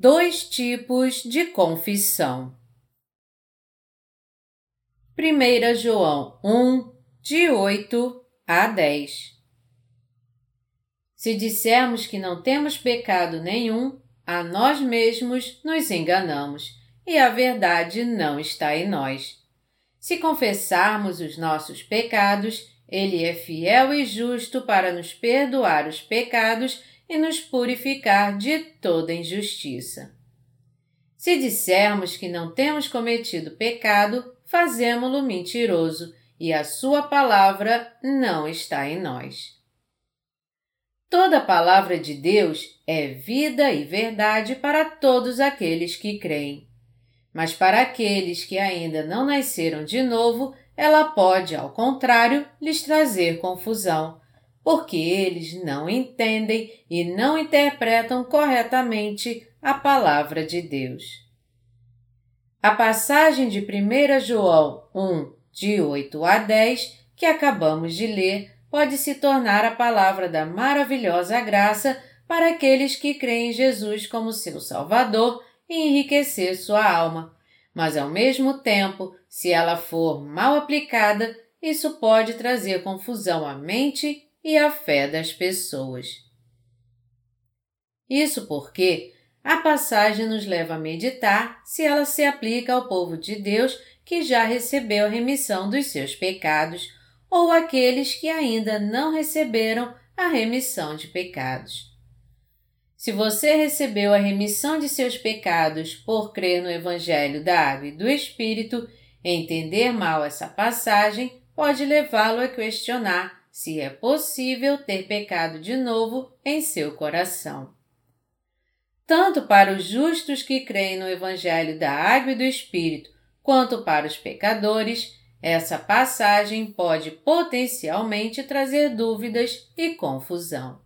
Dois tipos de confissão. 1 João 1, de 8 a 10 Se dissermos que não temos pecado nenhum, a nós mesmos nos enganamos e a verdade não está em nós. Se confessarmos os nossos pecados, Ele é fiel e justo para nos perdoar os pecados e nos purificar de toda injustiça. Se dissermos que não temos cometido pecado, fazemo-lo mentiroso e a Sua palavra não está em nós. Toda palavra de Deus é vida e verdade para todos aqueles que creem. Mas para aqueles que ainda não nasceram de novo, ela pode, ao contrário, lhes trazer confusão, porque eles não entendem e não interpretam corretamente a palavra de Deus. A passagem de 1 João 1, de 8 a 10, que acabamos de ler, pode se tornar a palavra da maravilhosa graça para aqueles que creem em Jesus como seu Salvador e enriquecer sua alma. Mas ao mesmo tempo, se ela for mal aplicada, isso pode trazer confusão à mente e a fé das pessoas. Isso porque a passagem nos leva a meditar se ela se aplica ao povo de Deus que já recebeu a remissão dos seus pecados ou aqueles que ainda não receberam a remissão de pecados. Se você recebeu a remissão de seus pecados por crer no Evangelho da Água e do Espírito, entender mal essa passagem pode levá-lo a questionar se é possível ter pecado de novo em seu coração. Tanto para os justos que creem no Evangelho da Água e do Espírito, quanto para os pecadores, essa passagem pode potencialmente trazer dúvidas e confusão.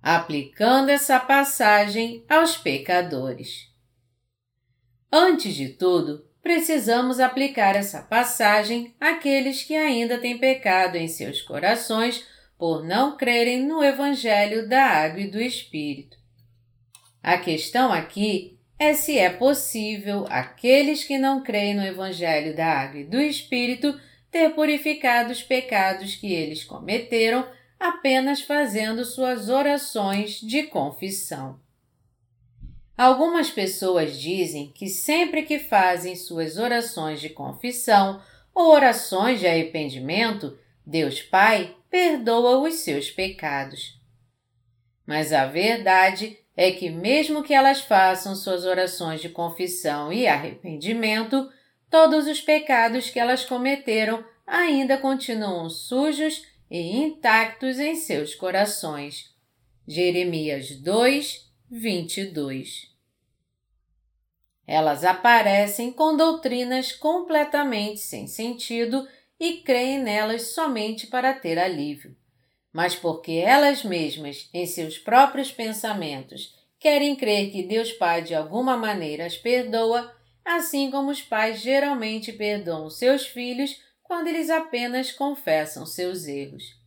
Aplicando essa passagem aos pecadores. Antes de tudo, precisamos aplicar essa passagem àqueles que ainda têm pecado em seus corações por não crerem no Evangelho da Água e do Espírito. A questão aqui é se é possível aqueles que não creem no Evangelho da Água e do Espírito ter purificado os pecados que eles cometeram apenas fazendo suas orações de confissão. Algumas pessoas dizem que sempre que fazem suas orações de confissão ou orações de arrependimento, Deus Pai perdoa os seus pecados. Mas a verdade é que, mesmo que elas façam suas orações de confissão e arrependimento, todos os pecados que elas cometeram ainda continuam sujos e intactos em seus corações. Jeremias 2, 22. Elas aparecem com doutrinas completamente sem sentido e creem nelas somente para ter alívio. Mas porque elas mesmas, em seus próprios pensamentos, querem crer que Deus Pai de alguma maneira as perdoa, assim como os pais geralmente perdoam seus filhos quando eles apenas confessam seus erros.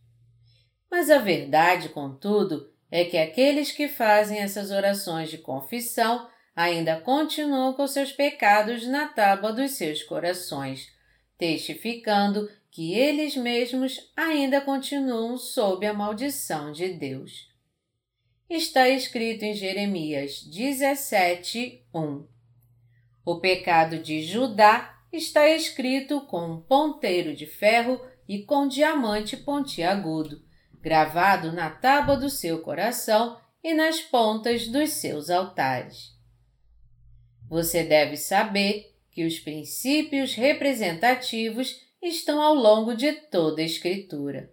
Mas a verdade, contudo, é que aqueles que fazem essas orações de confissão ainda continuam com seus pecados na tábua dos seus corações, testificando que eles mesmos ainda continuam sob a maldição de Deus. Está escrito em Jeremias 17, 1. O pecado de Judá está escrito com um ponteiro de ferro e com diamante pontiagudo gravado na tábua do seu coração e nas pontas dos seus altares. Você deve saber que os princípios representativos estão ao longo de toda a Escritura.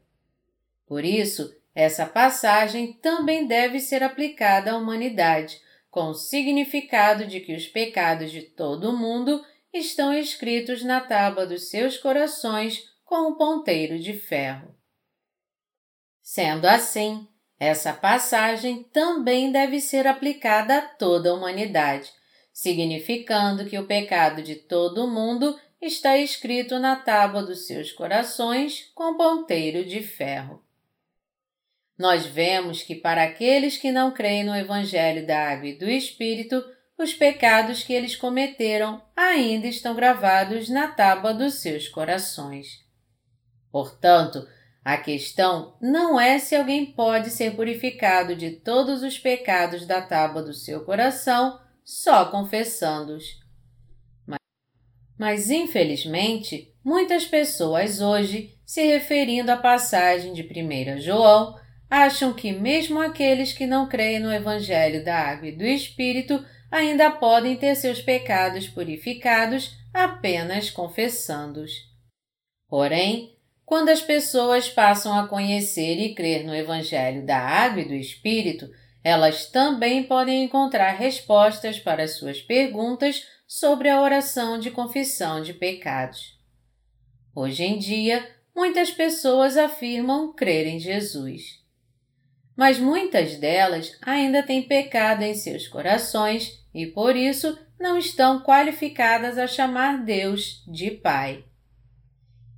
Por isso, essa passagem também deve ser aplicada à humanidade, com o significado de que os pecados de todo o mundo estão escritos na tábua dos seus corações com um ponteiro de ferro. Sendo assim, essa passagem também deve ser aplicada a toda a humanidade, significando que o pecado de todo o mundo está escrito na tábua dos seus corações com ponteiro de ferro. nós vemos que para aqueles que não creem no Evangelho da Água e do Espírito, os pecados que eles cometeram ainda estão gravados na tábua dos seus corações. Portanto, a questão não é se alguém pode ser purificado de todos os pecados da tábua do seu coração só confessando-os. Mas, mas, infelizmente, muitas pessoas hoje, se referindo à passagem de 1 João, acham que mesmo aqueles que não creem no Evangelho da Água e do Espírito ainda podem ter seus pecados purificados apenas confessando-os. Porém, quando as pessoas passam a conhecer e crer no Evangelho da Água e do Espírito, elas também podem encontrar respostas para suas perguntas sobre a oração de confissão de pecados. Hoje em dia, muitas pessoas afirmam crer em Jesus mas muitas delas ainda têm pecado em seus corações e por isso não estão qualificadas a chamar Deus de Pai.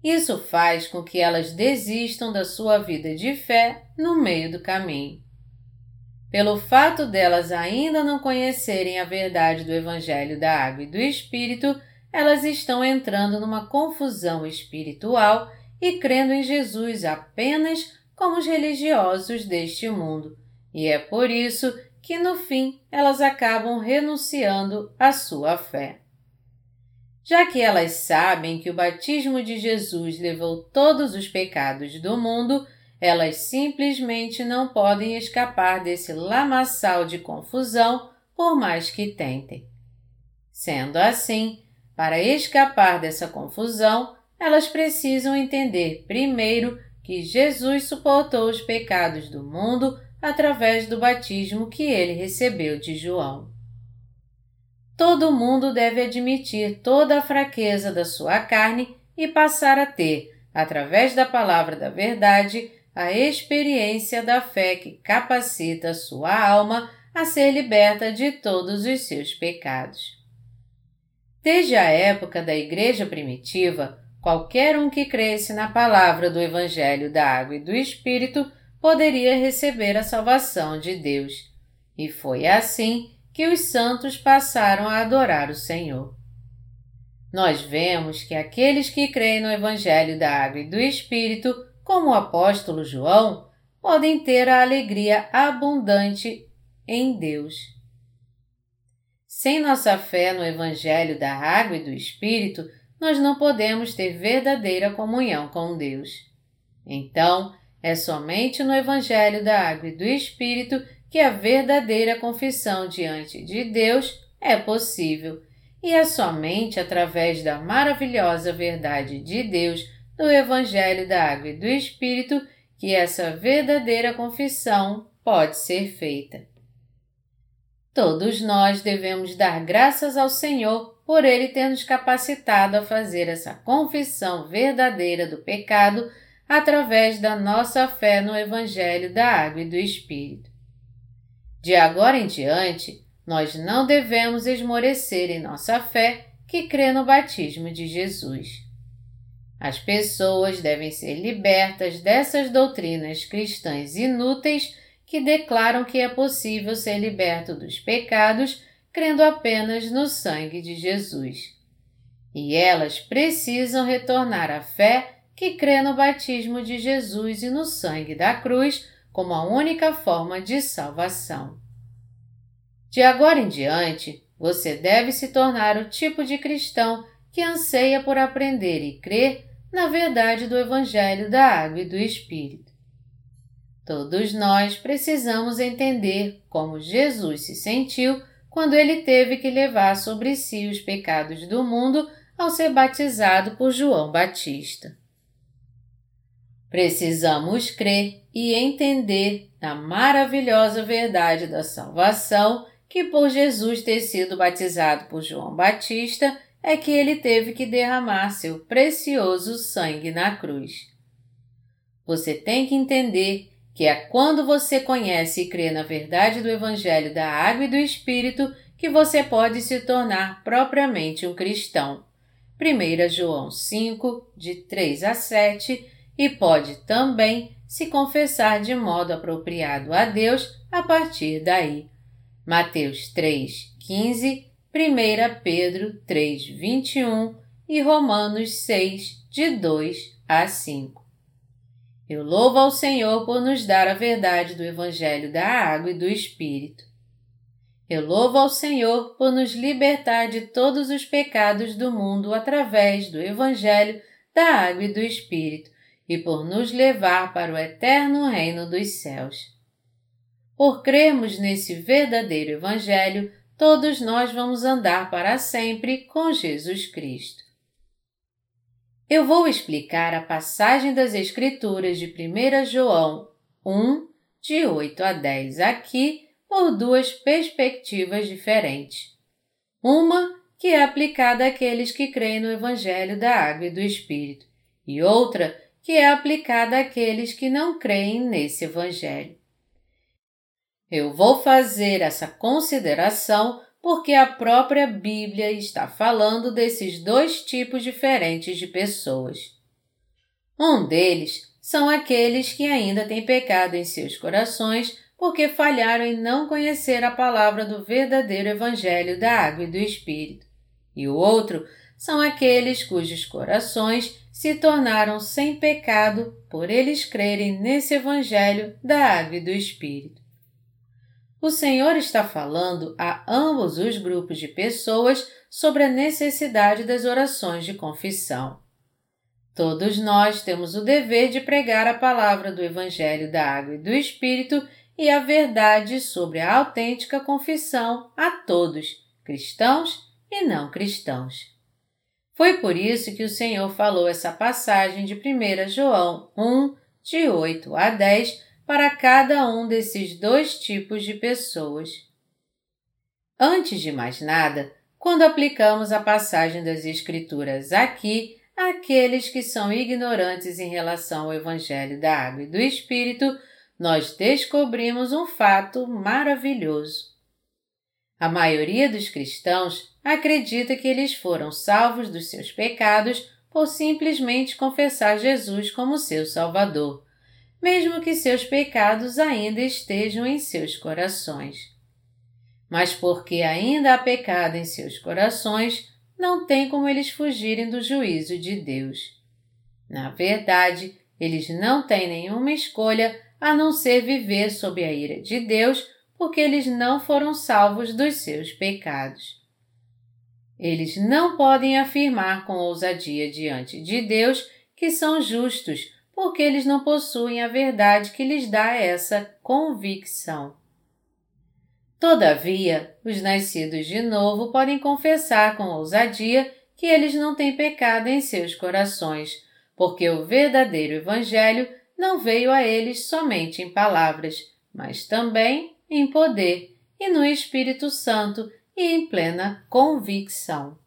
Isso faz com que elas desistam da sua vida de fé no meio do caminho. Pelo fato delas ainda não conhecerem a verdade do Evangelho da Água e do Espírito, elas estão entrando numa confusão espiritual e crendo em Jesus apenas como os religiosos deste mundo, e é por isso que no fim elas acabam renunciando à sua fé. Já que elas sabem que o batismo de Jesus levou todos os pecados do mundo, elas simplesmente não podem escapar desse lamaçal de confusão por mais que tentem. Sendo assim, para escapar dessa confusão, elas precisam entender primeiro que Jesus suportou os pecados do mundo através do batismo que ele recebeu de João. Todo mundo deve admitir toda a fraqueza da sua carne e passar a ter, através da palavra da verdade, a experiência da fé que capacita sua alma a ser liberta de todos os seus pecados. Desde a época da Igreja primitiva, Qualquer um que cresce na palavra do Evangelho da Água e do Espírito poderia receber a salvação de Deus. E foi assim que os santos passaram a adorar o Senhor. Nós vemos que aqueles que creem no Evangelho da Água e do Espírito, como o apóstolo João, podem ter a alegria abundante em Deus. Sem nossa fé no Evangelho da Água e do Espírito, nós não podemos ter verdadeira comunhão com Deus. Então, é somente no Evangelho da Água e do Espírito que a verdadeira confissão diante de Deus é possível, e é somente através da maravilhosa verdade de Deus do Evangelho da Água e do Espírito que essa verdadeira confissão pode ser feita. Todos nós devemos dar graças ao Senhor por Ele ter nos capacitado a fazer essa confissão verdadeira do pecado através da nossa fé no Evangelho da Água e do Espírito. De agora em diante, nós não devemos esmorecer em nossa fé que crê no batismo de Jesus. As pessoas devem ser libertas dessas doutrinas cristãs inúteis que declaram que é possível ser liberto dos pecados crendo apenas no sangue de Jesus. E elas precisam retornar à fé que crê no batismo de Jesus e no sangue da cruz como a única forma de salvação. De agora em diante, você deve se tornar o tipo de cristão que anseia por aprender e crer na verdade do Evangelho da Água e do Espírito. Todos nós precisamos entender como Jesus se sentiu quando ele teve que levar sobre si os pecados do mundo ao ser batizado por João Batista. Precisamos crer e entender na maravilhosa verdade da salvação que, por Jesus ter sido batizado por João Batista, é que ele teve que derramar seu precioso sangue na cruz. Você tem que entender que é quando você conhece e crê na verdade do Evangelho da Água e do Espírito que você pode se tornar propriamente um cristão. 1 João 5, de 3 a 7, e pode também se confessar de modo apropriado a Deus a partir daí. Mateus 3, 15, 1 Pedro 3, 21 e Romanos 6, de 2 a 5. Eu louvo ao Senhor por nos dar a verdade do Evangelho da Água e do Espírito. Eu louvo ao Senhor por nos libertar de todos os pecados do mundo através do Evangelho da Água e do Espírito e por nos levar para o eterno reino dos céus. Por crermos nesse verdadeiro Evangelho, todos nós vamos andar para sempre com Jesus Cristo. Eu vou explicar a passagem das Escrituras de 1 João 1, de 8 a 10 aqui por duas perspectivas diferentes. Uma que é aplicada àqueles que creem no Evangelho da Água e do Espírito, e outra que é aplicada àqueles que não creem nesse Evangelho. Eu vou fazer essa consideração porque a própria Bíblia está falando desses dois tipos diferentes de pessoas. Um deles são aqueles que ainda têm pecado em seus corações porque falharam em não conhecer a palavra do verdadeiro Evangelho da Água e do Espírito. E o outro são aqueles cujos corações se tornaram sem pecado por eles crerem nesse Evangelho da Água e do Espírito. O Senhor está falando a ambos os grupos de pessoas sobre a necessidade das orações de confissão. Todos nós temos o dever de pregar a palavra do Evangelho da Água e do Espírito e a verdade sobre a autêntica confissão a todos, cristãos e não cristãos. Foi por isso que o Senhor falou essa passagem de 1 João 1, de 8 a 10, para cada um desses dois tipos de pessoas. Antes de mais nada, quando aplicamos a passagem das Escrituras aqui àqueles que são ignorantes em relação ao Evangelho da Água e do Espírito, nós descobrimos um fato maravilhoso. A maioria dos cristãos acredita que eles foram salvos dos seus pecados por simplesmente confessar Jesus como seu Salvador mesmo que seus pecados ainda estejam em seus corações. Mas porque ainda há pecado em seus corações, não tem como eles fugirem do juízo de Deus. Na verdade, eles não têm nenhuma escolha a não ser viver sob a ira de Deus, porque eles não foram salvos dos seus pecados. Eles não podem afirmar com ousadia diante de Deus que são justos, porque eles não possuem a verdade que lhes dá essa convicção. Todavia, os nascidos de novo podem confessar com ousadia que eles não têm pecado em seus corações, porque o verdadeiro Evangelho não veio a eles somente em palavras, mas também em poder e no Espírito Santo e em plena convicção.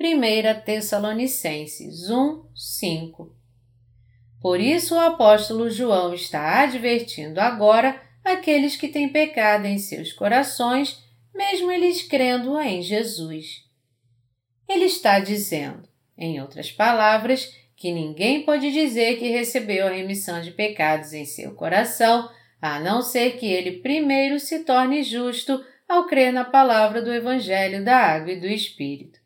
1 Tessalonicenses 1, 5 por isso o apóstolo João está advertindo agora aqueles que têm pecado em seus corações, mesmo eles crendo em Jesus. Ele está dizendo, em outras palavras, que ninguém pode dizer que recebeu a remissão de pecados em seu coração, a não ser que ele primeiro se torne justo ao crer na palavra do Evangelho da Água e do Espírito.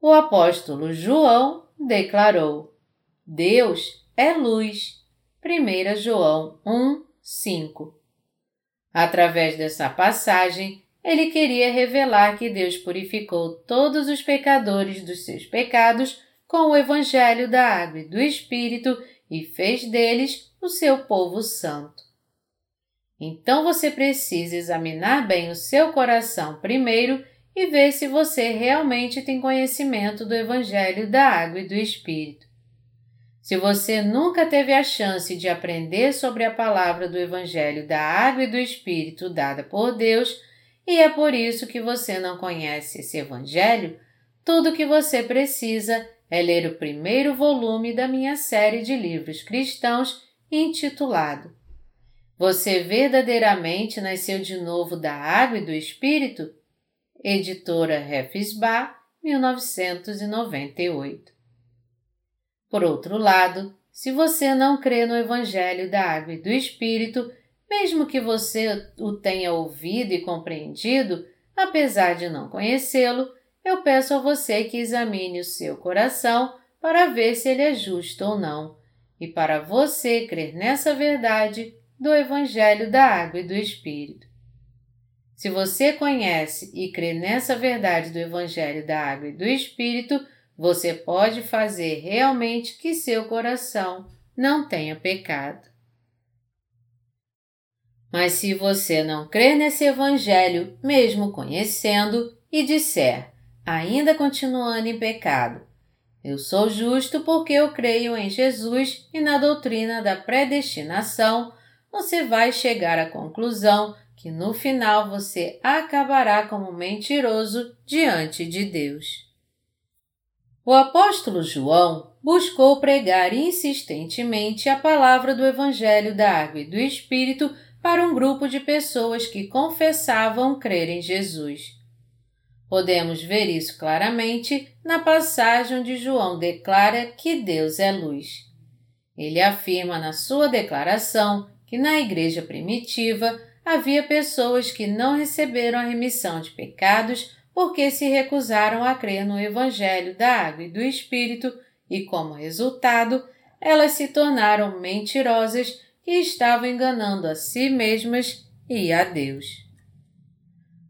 O apóstolo João declarou: Deus é luz. 1 João 1, 5. Através dessa passagem, ele queria revelar que Deus purificou todos os pecadores dos seus pecados com o Evangelho da Água e do Espírito e fez deles o seu povo santo. Então você precisa examinar bem o seu coração primeiro e ver se você realmente tem conhecimento do Evangelho da Água e do Espírito. Se você nunca teve a chance de aprender sobre a palavra do Evangelho da Água e do Espírito dada por Deus, e é por isso que você não conhece esse Evangelho, tudo o que você precisa é ler o primeiro volume da minha série de livros cristãos intitulado Você verdadeiramente nasceu de novo da água e do Espírito? Editora Refisbar, 1998. Por outro lado, se você não crê no Evangelho da Água e do Espírito, mesmo que você o tenha ouvido e compreendido, apesar de não conhecê-lo, eu peço a você que examine o seu coração para ver se ele é justo ou não, e para você crer nessa verdade do Evangelho da Água e do Espírito. Se você conhece e crê nessa verdade do Evangelho da Água e do Espírito, você pode fazer realmente que seu coração não tenha pecado. Mas se você não crê nesse Evangelho, mesmo conhecendo, e disser, ainda continuando em pecado, eu sou justo porque eu creio em Jesus e na doutrina da predestinação, você vai chegar à conclusão que no final você acabará como mentiroso diante de Deus. O apóstolo João buscou pregar insistentemente a palavra do Evangelho da Água e do Espírito para um grupo de pessoas que confessavam crer em Jesus. Podemos ver isso claramente na passagem onde João declara que Deus é luz. Ele afirma na sua declaração que na igreja primitiva havia pessoas que não receberam a remissão de pecados porque se recusaram a crer no Evangelho da Água e do Espírito e, como resultado, elas se tornaram mentirosas e estavam enganando a si mesmas e a Deus.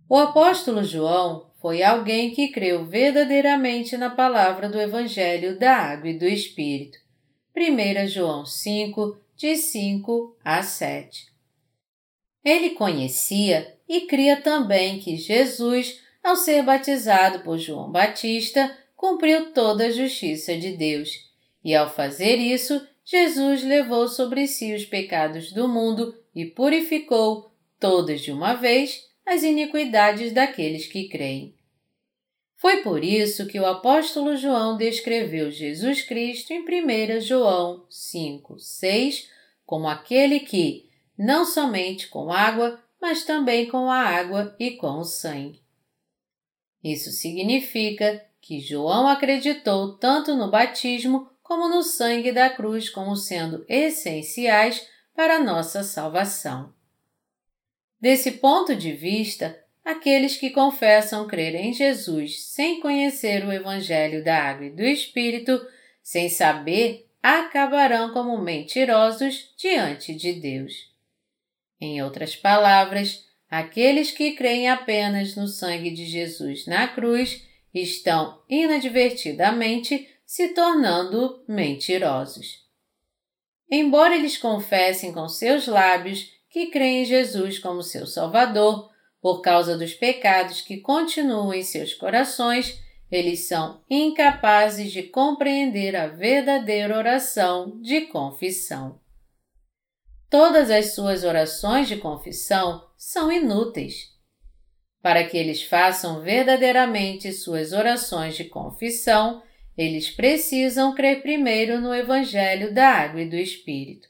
O apóstolo João foi alguém que creu verdadeiramente na palavra do Evangelho da Água e do Espírito. 1 João 5, de 5 a 7. Ele conhecia e cria também que Jesus ao ser batizado por João Batista, cumpriu toda a justiça de Deus. E ao fazer isso, Jesus levou sobre si os pecados do mundo e purificou, todas de uma vez, as iniquidades daqueles que creem. Foi por isso que o apóstolo João descreveu Jesus Cristo em 1 João 5, 6 como aquele que, não somente com água, mas também com a água e com o sangue. Isso significa que João acreditou tanto no batismo como no sangue da cruz como sendo essenciais para a nossa salvação. Desse ponto de vista, aqueles que confessam crer em Jesus sem conhecer o Evangelho da Água e do Espírito, sem saber, acabarão como mentirosos diante de Deus. Em outras palavras, Aqueles que creem apenas no sangue de Jesus na cruz estão inadvertidamente se tornando mentirosos. Embora eles confessem com seus lábios que creem em Jesus como seu Salvador, por causa dos pecados que continuam em seus corações, eles são incapazes de compreender a verdadeira oração de confissão. Todas as suas orações de confissão são inúteis. Para que eles façam verdadeiramente suas orações de confissão, eles precisam crer primeiro no Evangelho da Água e do Espírito.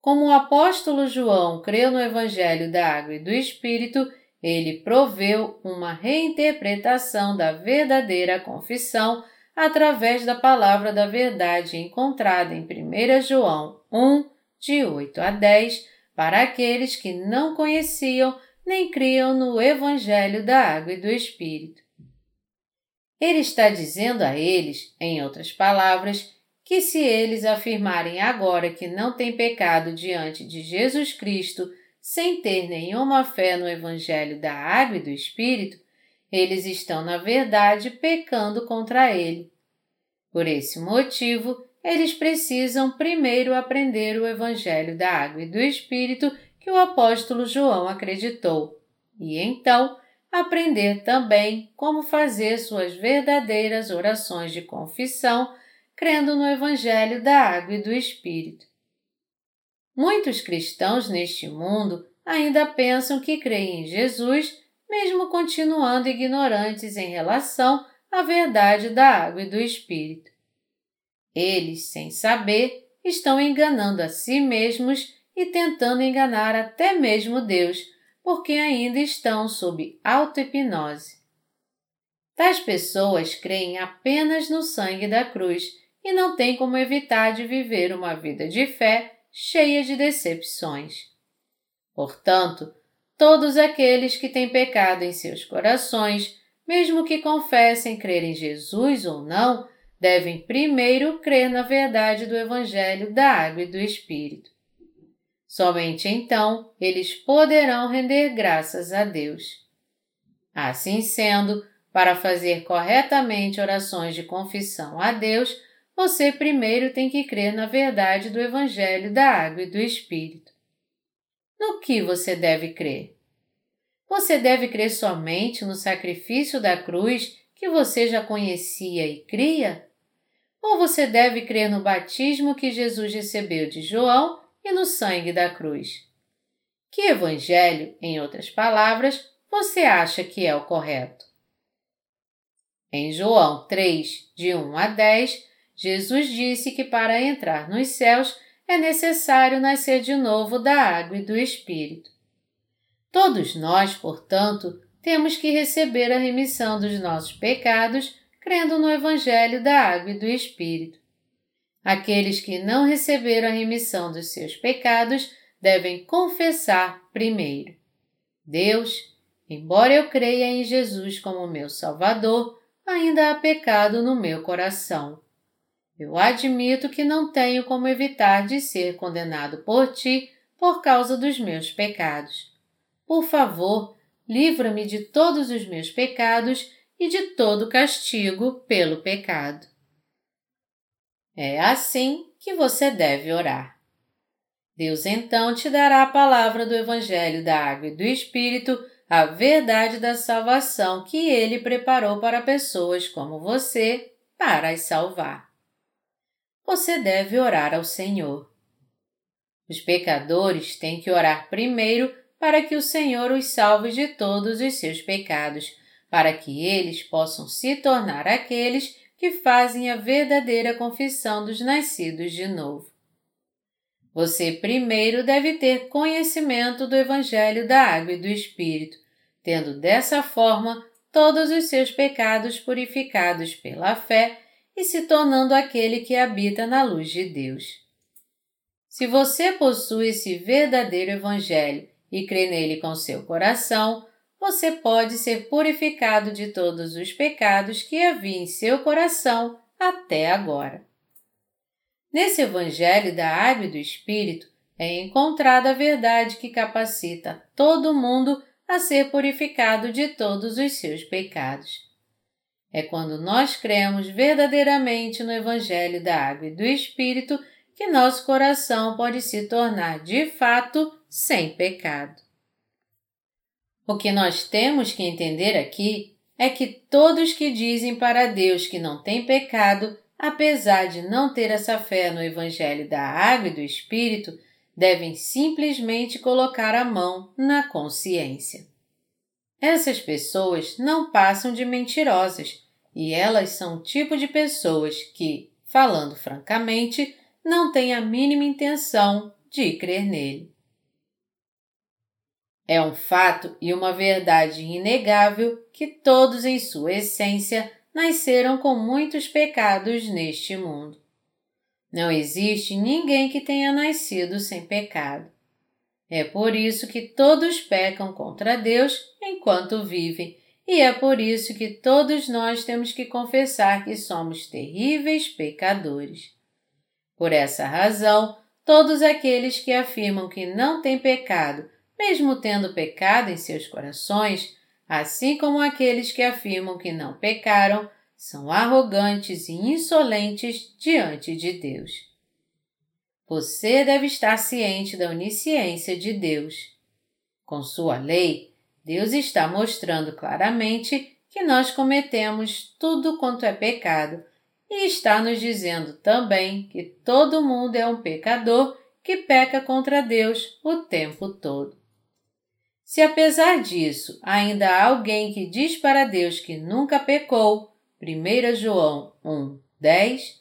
Como o apóstolo João creu no Evangelho da Água e do Espírito, ele proveu uma reinterpretação da verdadeira confissão através da palavra da verdade encontrada em 1 João 1, de 8 a 10, para aqueles que não conheciam nem criam no Evangelho da Água e do Espírito. Ele está dizendo a eles, em outras palavras, que se eles afirmarem agora que não têm pecado diante de Jesus Cristo sem ter nenhuma fé no Evangelho da Água e do Espírito, eles estão, na verdade, pecando contra ele. Por esse motivo, eles precisam primeiro aprender o Evangelho da Água e do Espírito que o apóstolo João acreditou, e então aprender também como fazer suas verdadeiras orações de confissão, crendo no Evangelho da Água e do Espírito. Muitos cristãos neste mundo ainda pensam que creem em Jesus, mesmo continuando ignorantes em relação à verdade da água e do Espírito. Eles, sem saber, estão enganando a si mesmos e tentando enganar até mesmo Deus, porque ainda estão sob auto-hipnose. Tais pessoas creem apenas no sangue da cruz, e não tem como evitar de viver uma vida de fé cheia de decepções. Portanto, todos aqueles que têm pecado em seus corações, mesmo que confessem crer em Jesus ou não, devem primeiro crer na verdade do Evangelho da Água e do Espírito. Somente então eles poderão render graças a Deus. Assim sendo, para fazer corretamente orações de confissão a Deus, você primeiro tem que crer na verdade do Evangelho da Água e do Espírito. No que você deve crer? Você deve crer somente no sacrifício da cruz que você já conhecia e cria? Ou você deve crer no batismo que Jesus recebeu de João e no sangue da cruz? Que evangelho, em outras palavras, você acha que é o correto? Em João 3, de 1 a 10, Jesus disse que para entrar nos céus é necessário nascer de novo da água e do Espírito. Todos nós, portanto, temos que receber a remissão dos nossos pecados crendo no Evangelho da Água e do Espírito. Aqueles que não receberam a remissão dos seus pecados devem confessar primeiro: Deus, embora eu creia em Jesus como meu Salvador, ainda há pecado no meu coração. Eu admito que não tenho como evitar de ser condenado por ti por causa dos meus pecados. Por favor, livra-me de todos os meus pecados e de todo castigo pelo pecado. É assim que você deve orar. Deus então te dará a palavra do Evangelho da Água e do Espírito, a verdade da salvação que Ele preparou para pessoas como você para as salvar. Você deve orar ao Senhor. Os pecadores têm que orar primeiro para que o Senhor os salve de todos os seus pecados, para que eles possam se tornar aqueles que fazem a verdadeira confissão dos nascidos de novo. Você primeiro deve ter conhecimento do Evangelho da Água e do Espírito, tendo dessa forma todos os seus pecados purificados pela fé e se tornando aquele que habita na luz de Deus. Se você possui esse verdadeiro Evangelho e crê nele com seu coração, você pode ser purificado de todos os pecados que havia em seu coração até agora. Nesse Evangelho da Água e do Espírito é encontrada a verdade que capacita todo mundo a ser purificado de todos os seus pecados. É quando nós cremos verdadeiramente no Evangelho da Água e do Espírito que nosso coração pode se tornar de fato sem pecado. O que nós temos que entender aqui é que todos que dizem para Deus que não têm pecado, apesar de não ter essa fé no Evangelho da Água e do Espírito, devem simplesmente colocar a mão na consciência. Essas pessoas não passam de mentirosas e elas são o tipo de pessoas que, falando francamente, não têm a mínima intenção de crer nele. É um fato e uma verdade inegável que todos, em sua essência, nasceram com muitos pecados neste mundo. Não existe ninguém que tenha nascido sem pecado. É por isso que todos pecam contra Deus enquanto vivem, e é por isso que todos nós temos que confessar que somos terríveis pecadores. Por essa razão, todos aqueles que afirmam que não têm pecado mesmo tendo pecado em seus corações, assim como aqueles que afirmam que não pecaram, são arrogantes e insolentes diante de Deus. Você deve estar ciente da onisciência de Deus. Com sua lei, Deus está mostrando claramente que nós cometemos tudo quanto é pecado e está nos dizendo também que todo mundo é um pecador que peca contra Deus o tempo todo. Se apesar disso ainda há alguém que diz para Deus que nunca pecou, 1 João 1, 10,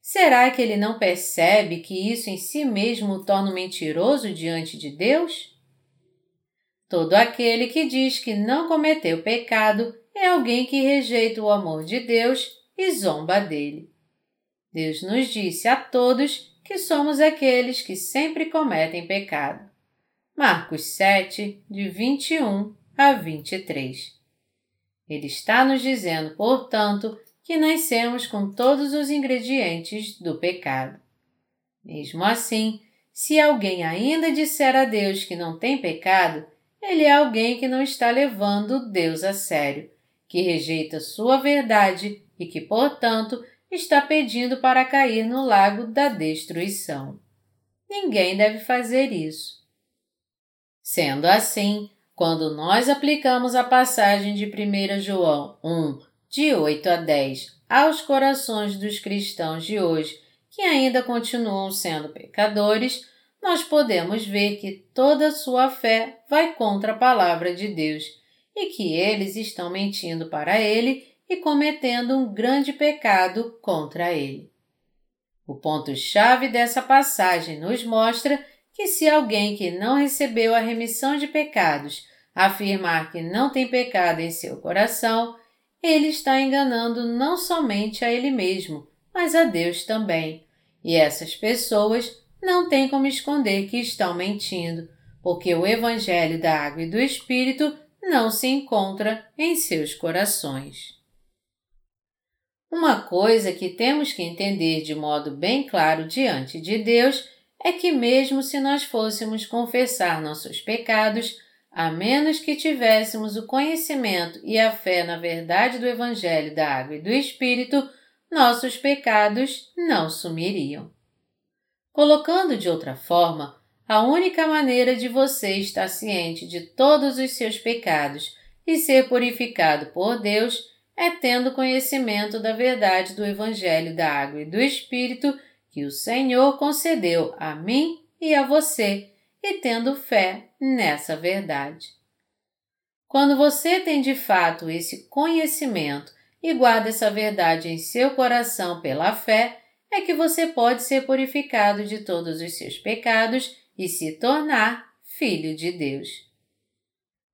será que ele não percebe que isso em si mesmo o torna mentiroso diante de Deus? Todo aquele que diz que não cometeu pecado é alguém que rejeita o amor de Deus e zomba dele. Deus nos disse a todos que somos aqueles que sempre cometem pecado. Marcos 7, de 21 a 23. Ele está nos dizendo, portanto, que nascemos com todos os ingredientes do pecado. Mesmo assim, se alguém ainda disser a Deus que não tem pecado, ele é alguém que não está levando Deus a sério, que rejeita sua verdade e que, portanto, está pedindo para cair no lago da destruição. Ninguém deve fazer isso. Sendo assim, quando nós aplicamos a passagem de 1 João 1, de 8 a 10, aos corações dos cristãos de hoje que ainda continuam sendo pecadores, nós podemos ver que toda sua fé vai contra a palavra de Deus e que eles estão mentindo para ele e cometendo um grande pecado contra ele. O ponto-chave dessa passagem nos mostra que se alguém que não recebeu a remissão de pecados afirmar que não tem pecado em seu coração, ele está enganando não somente a ele mesmo, mas a Deus também. E essas pessoas não têm como esconder que estão mentindo, porque o Evangelho da Água e do Espírito não se encontra em seus corações. Uma coisa que temos que entender de modo bem claro diante de Deus é que, mesmo se nós fôssemos confessar nossos pecados, a menos que tivéssemos o conhecimento e a fé na verdade do Evangelho da Água e do Espírito, nossos pecados não sumiriam. Colocando de outra forma, a única maneira de você estar ciente de todos os seus pecados e ser purificado por Deus é tendo conhecimento da verdade do Evangelho da Água e do Espírito que o Senhor concedeu a mim e a você, e tendo fé nessa verdade. Quando você tem de fato esse conhecimento e guarda essa verdade em seu coração pela fé, é que você pode ser purificado de todos os seus pecados e se tornar filho de Deus.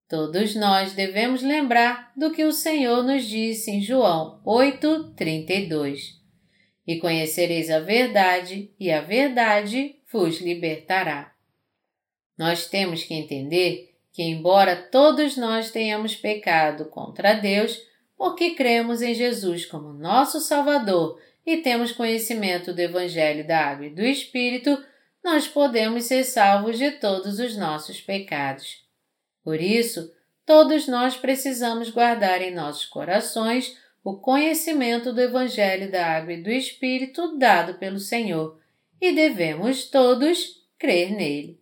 Todos nós devemos lembrar do que o Senhor nos disse em João 8:32. E conhecereis a verdade, e a verdade vos libertará. Nós temos que entender que, embora todos nós tenhamos pecado contra Deus, porque cremos em Jesus como nosso Salvador e temos conhecimento do Evangelho da Água e do Espírito, nós podemos ser salvos de todos os nossos pecados. Por isso, todos nós precisamos guardar em nossos corações o conhecimento do Evangelho da Água e do Espírito dado pelo Senhor, e devemos todos crer nele.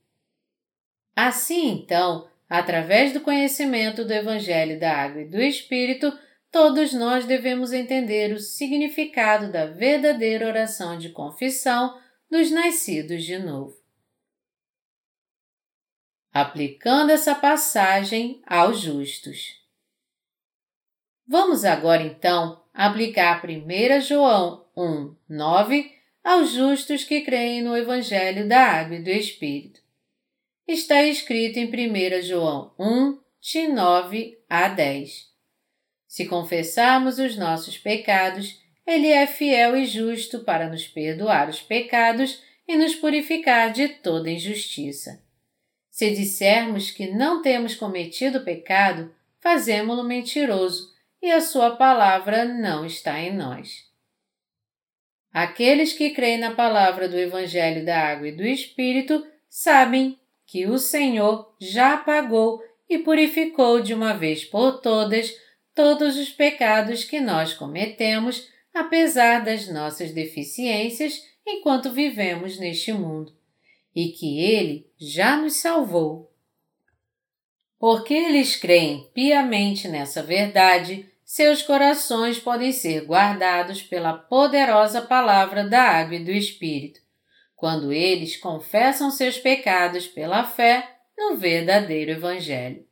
Assim, então, através do conhecimento do Evangelho da Água e do Espírito, todos nós devemos entender o significado da verdadeira oração de confissão dos nascidos de novo. Aplicando essa passagem aos justos. Vamos agora então aplicar 1 João 1, 9 aos justos que creem no Evangelho da Água e do Espírito. Está escrito em 1 João 1, de 9 a 10. Se confessarmos os nossos pecados, Ele é fiel e justo para nos perdoar os pecados e nos purificar de toda injustiça. Se dissermos que não temos cometido pecado, fazemo-lo mentiroso e a Sua palavra não está em nós. Aqueles que creem na palavra do Evangelho da Água e do Espírito sabem que o Senhor já pagou e purificou de uma vez por todas todos os pecados que nós cometemos, apesar das nossas deficiências enquanto vivemos neste mundo, e que Ele já nos salvou. Porque eles creem piamente nessa verdade, seus corações podem ser guardados pela poderosa palavra da água e do Espírito, quando eles confessam seus pecados pela fé no verdadeiro Evangelho.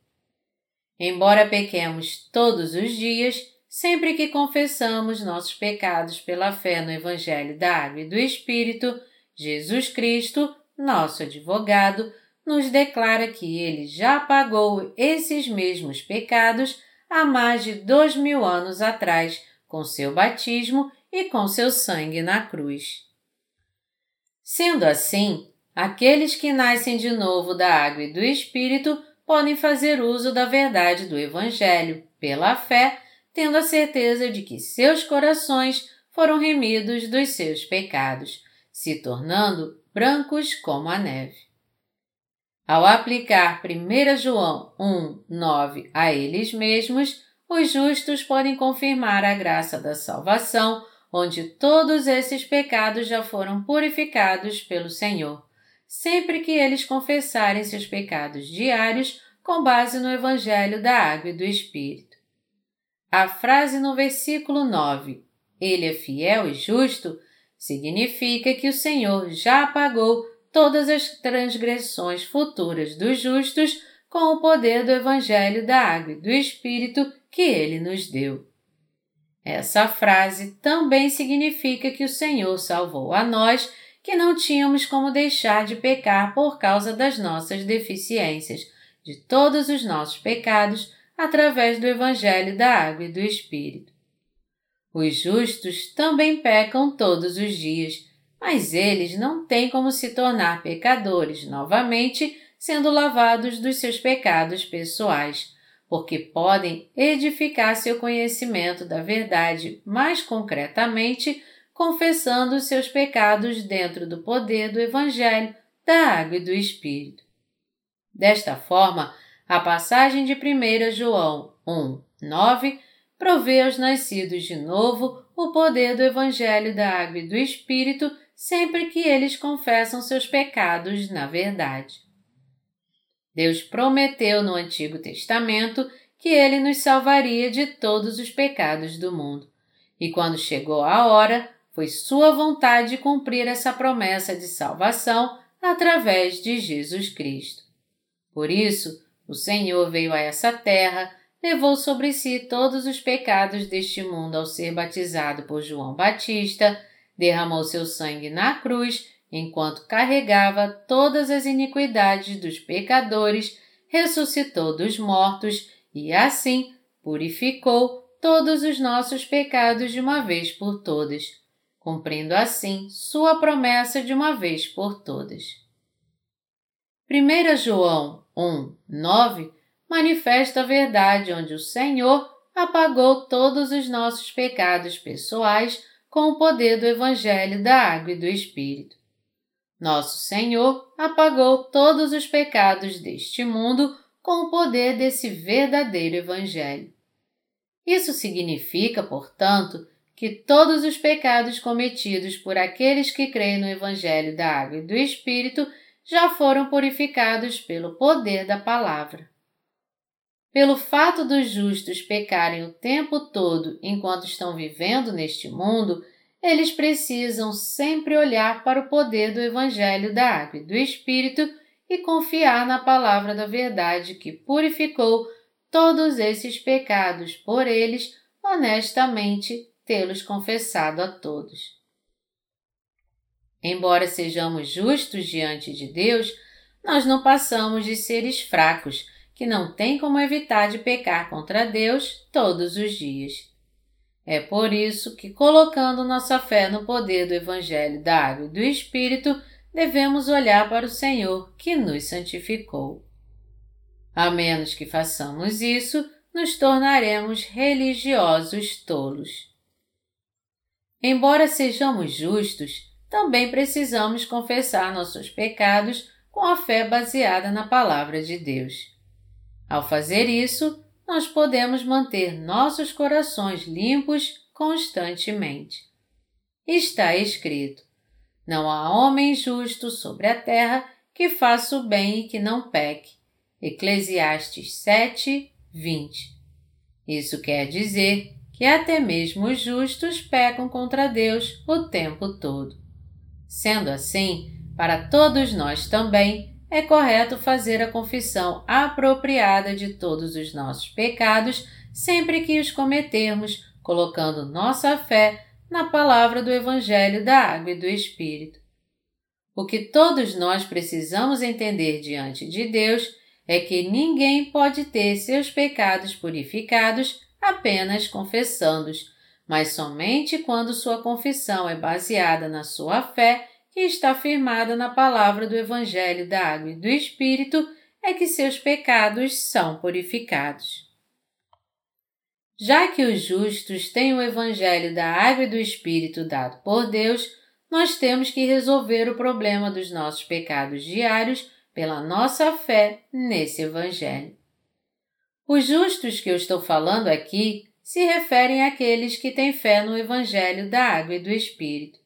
Embora pequemos todos os dias, sempre que confessamos nossos pecados pela fé no Evangelho da Água e do Espírito, Jesus Cristo, nosso advogado, nos declara que ele já pagou esses mesmos pecados há mais de dois mil anos atrás com seu batismo e com seu sangue na cruz. Sendo assim, aqueles que nascem de novo da água e do Espírito podem fazer uso da verdade do Evangelho pela fé, tendo a certeza de que seus corações foram remidos dos seus pecados, se tornando brancos como a neve. Ao aplicar 1 João 1, 9 a eles mesmos, os justos podem confirmar a graça da salvação, onde todos esses pecados já foram purificados pelo Senhor, sempre que eles confessarem seus pecados diários com base no Evangelho da Água e do Espírito. A frase no versículo 9, Ele é fiel e justo, significa que o Senhor já apagou todas as transgressões futuras dos justos com o poder do Evangelho da Água e do Espírito que ele nos deu. Essa frase também significa que o Senhor salvou a nós que não tínhamos como deixar de pecar por causa das nossas deficiências, de todos os nossos pecados, através do Evangelho da Água e do Espírito. Os justos também pecam todos os dias, mas eles não têm como se tornar pecadores novamente, sendo lavados dos seus pecados pessoais, porque podem edificar seu conhecimento da verdade mais concretamente, confessando os seus pecados dentro do poder do Evangelho, da Água e do Espírito. Desta forma, a passagem de 1 João 1, 9 provê aos nascidos de novo o poder do Evangelho da Água e do Espírito sempre que eles confessam seus pecados na verdade. Deus prometeu no Antigo Testamento que ele nos salvaria de todos os pecados do mundo. E quando chegou a hora, foi sua vontade cumprir essa promessa de salvação através de Jesus Cristo. Por isso, o Senhor veio a essa terra, levou sobre si todos os pecados deste mundo ao ser batizado por João Batista, derramou seu sangue na cruz enquanto carregava todas as iniquidades dos pecadores, ressuscitou dos mortos e assim purificou todos os nossos pecados de uma vez por todas, cumprindo assim sua promessa de uma vez por todas. 1 João 1, 9 manifesta a verdade onde o Senhor apagou todos os nossos pecados pessoais com o poder do Evangelho da Água e do Espírito. Nosso Senhor apagou todos os pecados deste mundo com o poder desse verdadeiro Evangelho. Isso significa, portanto, que todos os pecados cometidos por aqueles que creem no Evangelho da Água e do Espírito já foram purificados pelo poder da palavra. Pelo fato dos justos pecarem o tempo todo enquanto estão vivendo neste mundo, eles precisam sempre olhar para o poder do Evangelho da Água e do Espírito e confiar na palavra da verdade que purificou todos esses pecados por eles, honestamente tê-los confessado a todos. Embora sejamos justos diante de Deus, nós não passamos de seres fracos que não têm como evitar de pecar contra Deus todos os dias. É por isso que, colocando nossa fé no poder do Evangelho da Água e do Espírito, devemos olhar para o Senhor que nos santificou. A menos que façamos isso, nos tornaremos religiosos tolos. Embora sejamos justos, também precisamos confessar nossos pecados com a fé baseada na Palavra de Deus. Ao fazer isso, nós podemos manter nossos corações limpos constantemente. Está escrito: Não há homem justo sobre a terra que faça o bem e que não peque. Eclesiastes 7, 20. Isso quer dizer que até mesmo os justos pecam contra Deus o tempo todo. Sendo assim, para todos nós também, é correto fazer a confissão apropriada de todos os nossos pecados sempre que os cometermos, colocando nossa fé na palavra do Evangelho da Água e do Espírito. O que todos nós precisamos entender diante de Deus é que ninguém pode ter seus pecados purificados apenas confessando-os, mas somente quando sua confissão é baseada na sua fé, que está firmada na palavra do Evangelho da Água e do Espírito, é que seus pecados são purificados. Já que os justos têm o Evangelho da Água e do Espírito dado por Deus, nós temos que resolver o problema dos nossos pecados diários pela nossa fé nesse Evangelho. Os justos que eu estou falando aqui se referem àqueles que têm fé no Evangelho da Água e do Espírito.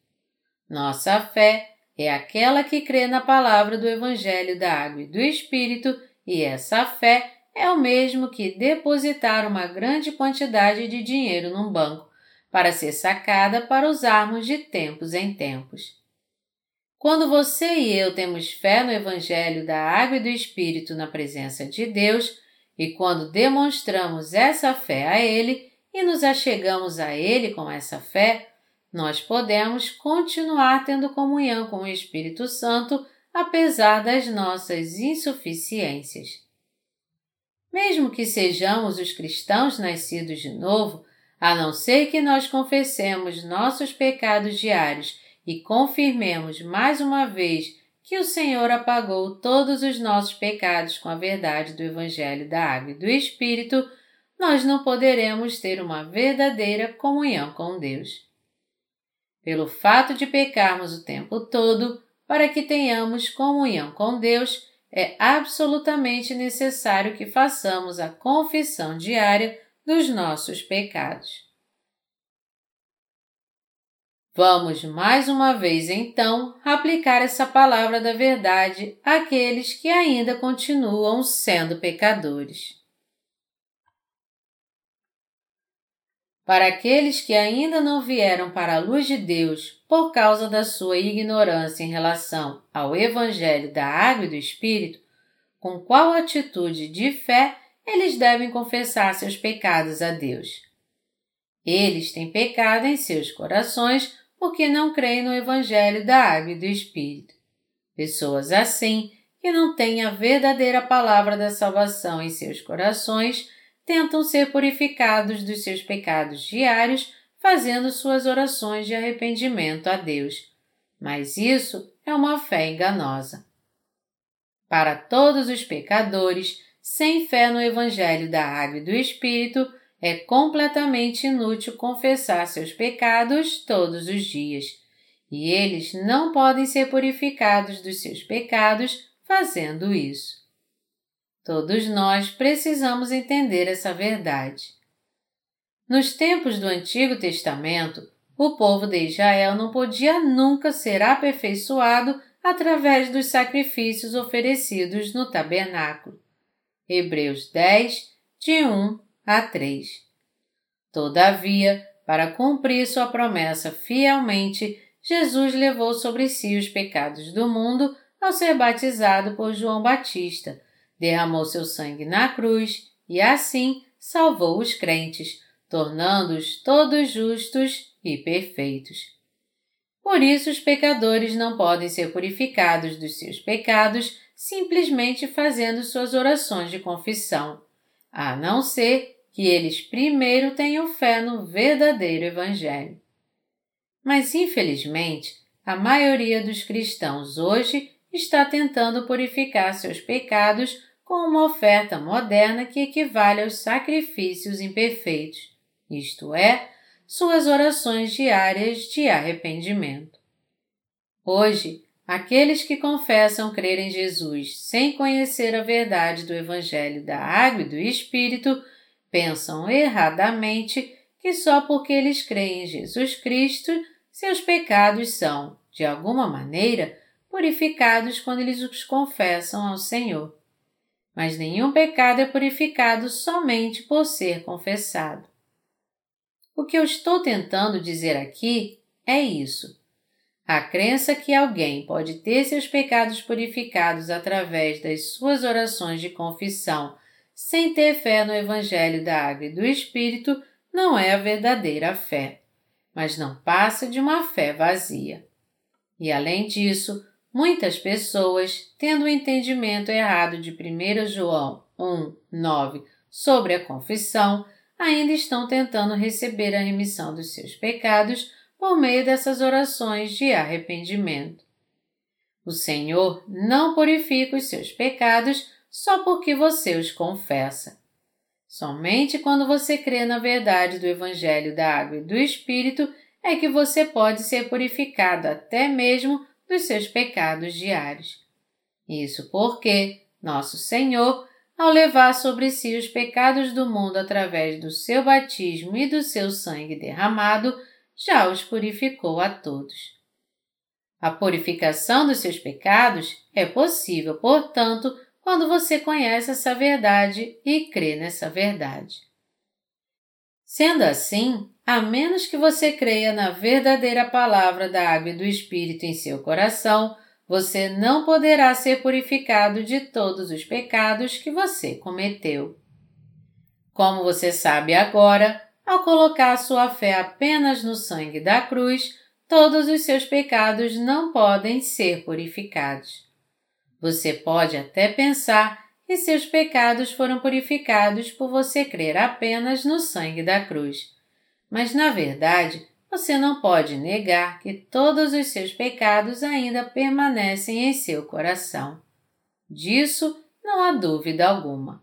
Nossa fé é aquela que crê na palavra do Evangelho da Água e do Espírito, e essa fé é o mesmo que depositar uma grande quantidade de dinheiro num banco para ser sacada para usarmos de tempos em tempos. Quando você e eu temos fé no Evangelho da Água e do Espírito na presença de Deus, e quando demonstramos essa fé a Ele e nos achegamos a Ele com essa fé, nós podemos continuar tendo comunhão com o Espírito Santo apesar das nossas insuficiências. Mesmo que sejamos os cristãos nascidos de novo, a não ser que nós confessemos nossos pecados diários e confirmemos mais uma vez que o Senhor apagou todos os nossos pecados com a verdade do Evangelho da Água e do Espírito, nós não poderemos ter uma verdadeira comunhão com Deus. Pelo fato de pecarmos o tempo todo, para que tenhamos comunhão com Deus, é absolutamente necessário que façamos a confissão diária dos nossos pecados. Vamos mais uma vez então aplicar essa palavra da verdade àqueles que ainda continuam sendo pecadores. Para aqueles que ainda não vieram para a luz de Deus por causa da sua ignorância em relação ao Evangelho da Água e do Espírito, com qual atitude de fé eles devem confessar seus pecados a Deus? Eles têm pecado em seus corações porque não creem no Evangelho da Água e do Espírito. Pessoas assim, que não têm a verdadeira palavra da salvação em seus corações, tentam ser purificados dos seus pecados diários, fazendo suas orações de arrependimento a Deus. Mas isso é uma fé enganosa. Para todos os pecadores, sem fé no Evangelho da Água e do Espírito, é completamente inútil confessar seus pecados todos os dias, e eles não podem ser purificados dos seus pecados fazendo isso. Todos nós precisamos entender essa verdade. Nos tempos do Antigo Testamento, o povo de Israel não podia nunca ser aperfeiçoado através dos sacrifícios oferecidos no tabernáculo. Hebreus 10, de 1 a 3. Todavia, para cumprir sua promessa fielmente, Jesus levou sobre si os pecados do mundo ao ser batizado por João Batista, derramou seu sangue na cruz e assim salvou os crentes, tornando-os todos justos e perfeitos. Por isso, os pecadores não podem ser purificados dos seus pecados simplesmente fazendo suas orações de confissão a não ser que eles primeiro tenham fé no verdadeiro Evangelho. Mas, infelizmente, a maioria dos cristãos hoje está tentando purificar seus pecados com uma oferta moderna que equivale aos sacrifícios imperfeitos, isto é, suas orações diárias de arrependimento. Hoje, Aqueles que confessam crer em Jesus sem conhecer a verdade do Evangelho da Água e do Espírito pensam erradamente que só porque eles creem em Jesus Cristo, seus pecados são, de alguma maneira, purificados quando eles os confessam ao Senhor. Mas nenhum pecado é purificado somente por ser confessado. O que eu estou tentando dizer aqui é isso a crença que alguém pode ter seus pecados purificados através das suas orações de confissão sem ter fé no Evangelho da Água e do Espírito não é a verdadeira fé, mas não passa de uma fé vazia. E além disso, muitas pessoas, tendo o um entendimento errado de 1 João 1, 9 sobre a confissão, ainda estão tentando receber a remissão dos seus pecados por meio dessas orações de arrependimento. O Senhor não purifica os seus pecados só porque você os confessa. Somente quando você crê na verdade do Evangelho da Água e do Espírito é que você pode ser purificado até mesmo dos seus pecados diários. Isso porque nosso Senhor, ao levar sobre si os pecados do mundo através do seu batismo e do seu sangue derramado, já os purificou a todos. A purificação dos seus pecados é possível, portanto, quando você conhece essa verdade e crê nessa verdade. Sendo assim, a menos que você creia na verdadeira palavra da água e do Espírito em seu coração, você não poderá ser purificado de todos os pecados que você cometeu. Como você sabe agora, ao colocar sua fé apenas no sangue da cruz, todos os seus pecados não podem ser purificados. Você pode até pensar que seus pecados foram purificados por você crer apenas no sangue da cruz. Mas, na verdade, você não pode negar que todos os seus pecados ainda permanecem em seu coração. Disso não há dúvida alguma.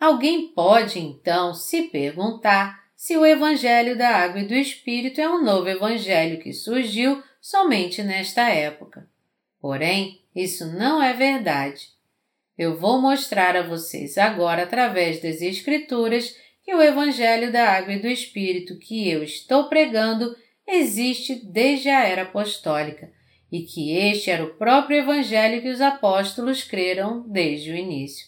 Alguém pode, então, se perguntar se o Evangelho da Água e do Espírito é um novo Evangelho que surgiu somente nesta época. Porém, isso não é verdade. Eu vou mostrar a vocês agora, através das Escrituras, que o Evangelho da Água e do Espírito que eu estou pregando existe desde a era apostólica e que este era o próprio Evangelho que os apóstolos creram desde o início.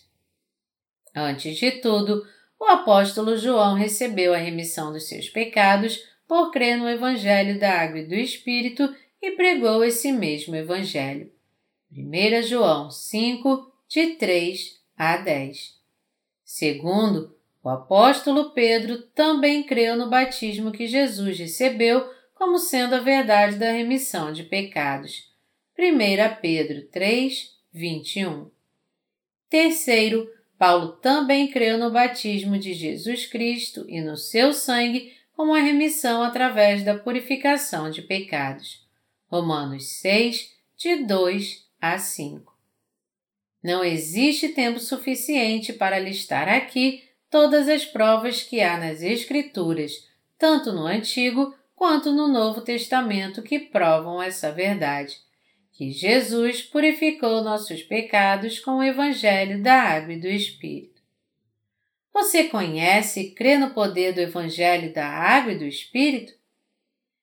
Antes de tudo, o apóstolo João recebeu a remissão dos seus pecados por crer no Evangelho da Água e do Espírito e pregou esse mesmo Evangelho. 1 João 5, de 3 a 10. Segundo, o apóstolo Pedro também creu no batismo que Jesus recebeu como sendo a verdade da remissão de pecados. 1 Pedro 3, 21. Terceiro, Paulo também creu no batismo de Jesus Cristo e no seu sangue como a remissão através da purificação de pecados. Romanos 6, de 2 a 5. Não existe tempo suficiente para listar aqui todas as provas que há nas Escrituras, tanto no Antigo quanto no Novo Testamento, que provam essa verdade que Jesus purificou nossos pecados com o Evangelho da Água e do Espírito. Você conhece e crê no poder do Evangelho da Água e do Espírito?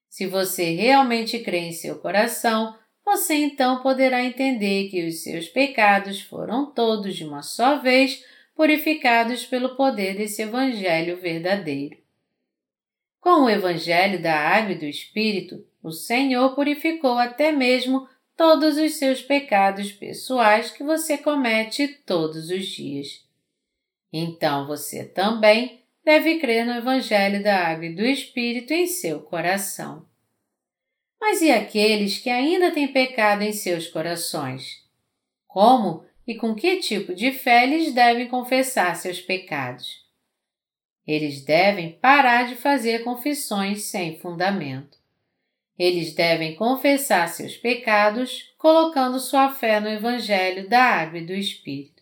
Se você realmente crê em seu coração, você então poderá entender que os seus pecados foram todos de uma só vez purificados pelo poder desse Evangelho verdadeiro. Com o Evangelho da Água e do Espírito, o Senhor purificou até mesmo todos os seus pecados pessoais que você comete todos os dias. Então você também deve crer no Evangelho da Água e do Espírito em seu coração. Mas e aqueles que ainda têm pecado em seus corações? Como e com que tipo de fé eles devem confessar seus pecados? Eles devem parar de fazer confissões sem fundamento. Eles devem confessar seus pecados colocando sua fé no Evangelho da Água e do Espírito.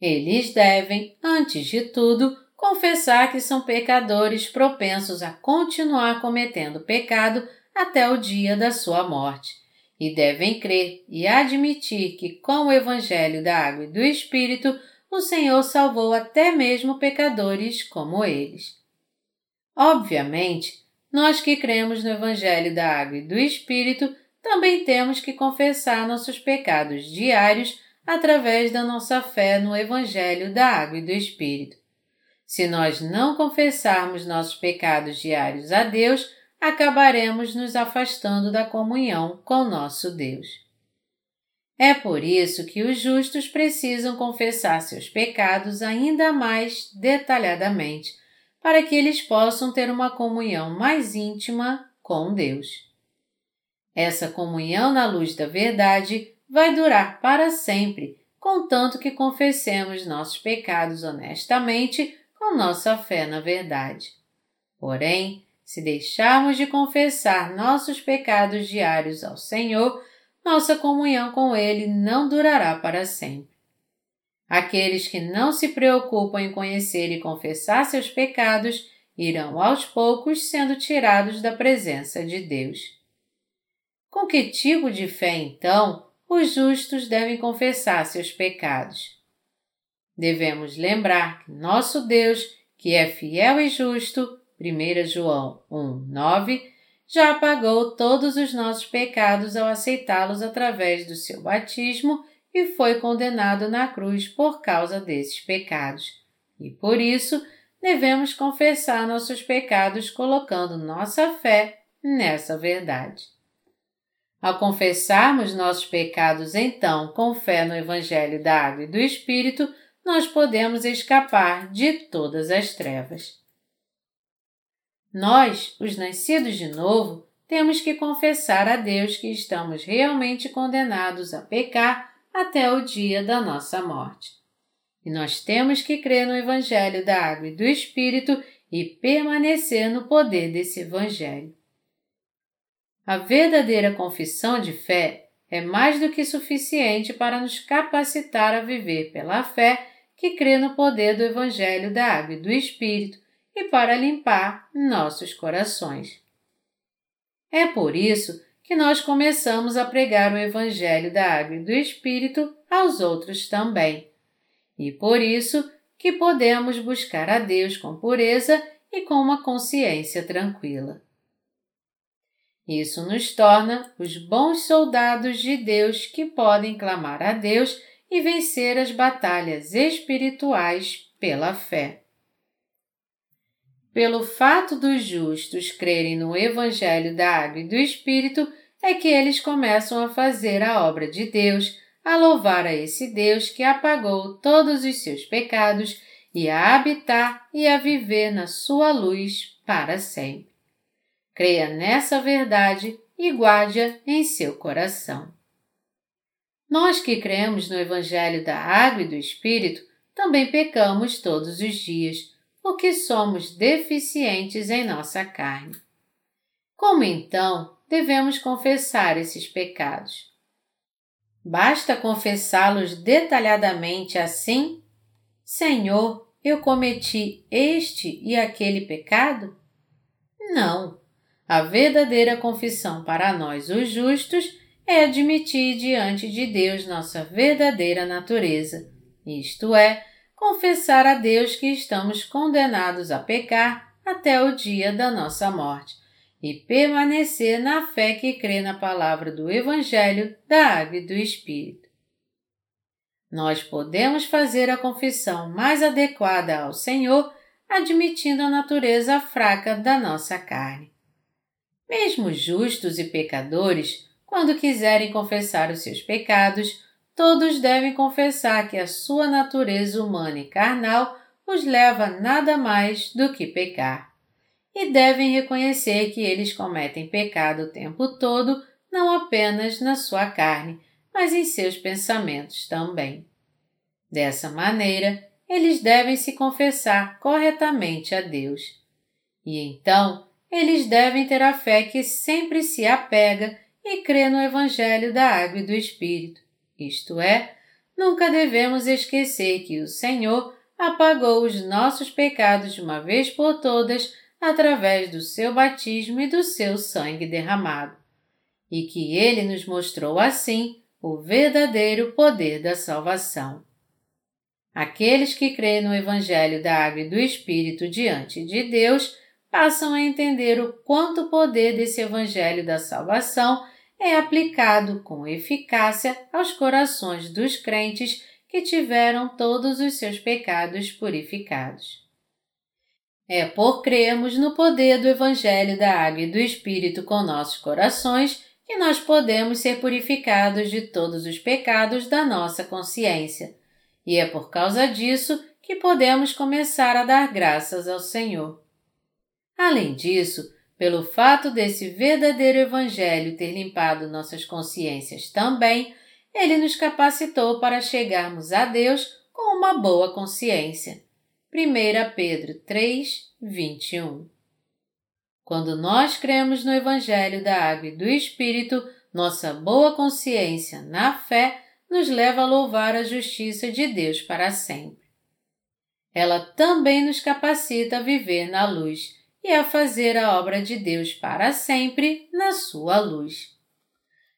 Eles devem, antes de tudo, confessar que são pecadores propensos a continuar cometendo pecado até o dia da sua morte, e devem crer e admitir que, com o Evangelho da Água e do Espírito, o Senhor salvou até mesmo pecadores como eles. Obviamente, nós que cremos no Evangelho da Água e do Espírito também temos que confessar nossos pecados diários através da nossa fé no Evangelho da Água e do Espírito. Se nós não confessarmos nossos pecados diários a Deus, acabaremos nos afastando da comunhão com nosso Deus. É por isso que os justos precisam confessar seus pecados ainda mais detalhadamente para que eles possam ter uma comunhão mais íntima com Deus. Essa comunhão na luz da verdade vai durar para sempre, contanto que confessemos nossos pecados honestamente, com nossa fé na verdade. Porém, se deixarmos de confessar nossos pecados diários ao Senhor, nossa comunhão com Ele não durará para sempre. Aqueles que não se preocupam em conhecer e confessar seus pecados irão aos poucos sendo tirados da presença de Deus. Com que tipo de fé, então, os justos devem confessar seus pecados? Devemos lembrar que nosso Deus, que é fiel e justo, 1 João 1, 9, já apagou todos os nossos pecados ao aceitá-los através do seu batismo e foi condenado na cruz por causa desses pecados. E por isso devemos confessar nossos pecados colocando nossa fé nessa verdade. Ao confessarmos nossos pecados, então, com fé no Evangelho da Água e do Espírito, nós podemos escapar de todas as trevas. Nós, os nascidos de novo, temos que confessar a Deus que estamos realmente condenados a pecar até o dia da nossa morte. E nós temos que crer no Evangelho da Água e do Espírito e permanecer no poder desse Evangelho. A verdadeira confissão de fé é mais do que suficiente para nos capacitar a viver pela fé que crê no poder do Evangelho da Água e do Espírito e para limpar nossos corações. É por isso que nós começamos a pregar o Evangelho da Água e do Espírito aos outros também. E por isso que podemos buscar a Deus com pureza e com uma consciência tranquila. Isso nos torna os bons soldados de Deus que podem clamar a Deus e vencer as batalhas espirituais pela fé. Pelo fato dos justos crerem no Evangelho da Água e do Espírito, é que eles começam a fazer a obra de Deus, a louvar a esse Deus que apagou todos os seus pecados e a habitar e a viver na sua luz para sempre. Creia nessa verdade e guarde-a em seu coração. Nós que cremos no Evangelho da Água e do Espírito também pecamos todos os dias porque somos deficientes em nossa carne. Como então devemos confessar esses pecados? Basta confessá-los detalhadamente assim? Senhor, eu cometi este e aquele pecado? Não. A verdadeira confissão para nós, os justos, é admitir diante de Deus nossa verdadeira natureza, isto é, confessar a Deus que estamos condenados a pecar até o dia da nossa morte e permanecer na fé que crê na palavra do Evangelho da Água e do Espírito. Nós podemos fazer a confissão mais adequada ao Senhor admitindo a natureza fraca da nossa carne. Mesmo justos e pecadores, quando quiserem confessar os seus pecados, todos devem confessar que a sua natureza humana e carnal os leva a nada mais do que pecar. E devem reconhecer que eles cometem pecado o tempo todo, não apenas na sua carne, mas em seus pensamentos também. Dessa maneira, eles devem se confessar corretamente a Deus. E então, eles devem ter a fé que sempre se apega e crê no Evangelho da Água e do Espírito isto é, nunca devemos esquecer que o Senhor apagou os nossos pecados de uma vez por todas através do seu batismo e do seu sangue derramado, e que ele nos mostrou assim o verdadeiro poder da salvação. Aqueles que creem no Evangelho da Água e do Espírito diante de Deus passam a entender o quanto o poder desse Evangelho da salvação é aplicado com eficácia aos corações dos crentes que tiveram todos os seus pecados purificados. É por crermos no poder do Evangelho da Água e do Espírito com nossos corações que nós podemos ser purificados de todos os pecados da nossa consciência. E é por causa disso que podemos começar a dar graças ao Senhor. Além disso, pelo fato desse verdadeiro Evangelho ter limpado nossas consciências também, ele nos capacitou para chegarmos a Deus com uma boa consciência. 1 Pedro 3, 21. Quando nós cremos no Evangelho da Água e do Espírito, nossa boa consciência na fé nos leva a louvar a justiça de Deus para sempre. Ela também nos capacita a viver na luz e a fazer a obra de Deus para sempre na sua luz.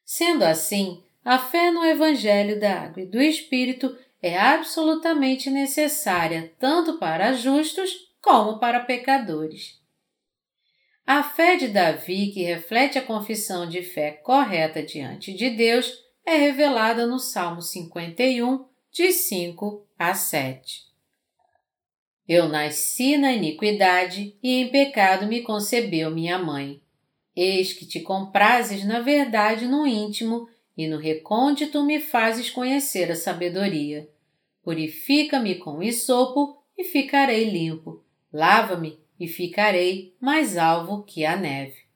Sendo assim, a fé no Evangelho da Água e do Espírito é absolutamente necessária tanto para justos como para pecadores. A fé de Davi, que reflete a confissão de fé correta diante de Deus, é revelada no Salmo 51, de 5 a 7. Eu nasci na iniquidade e em pecado me concebeu minha mãe. Eis que te comprases na verdade no íntimo e no recôndito me fazes conhecer a sabedoria. Purifica-me com isopo e ficarei limpo. Lava-me e ficarei mais alvo que a neve.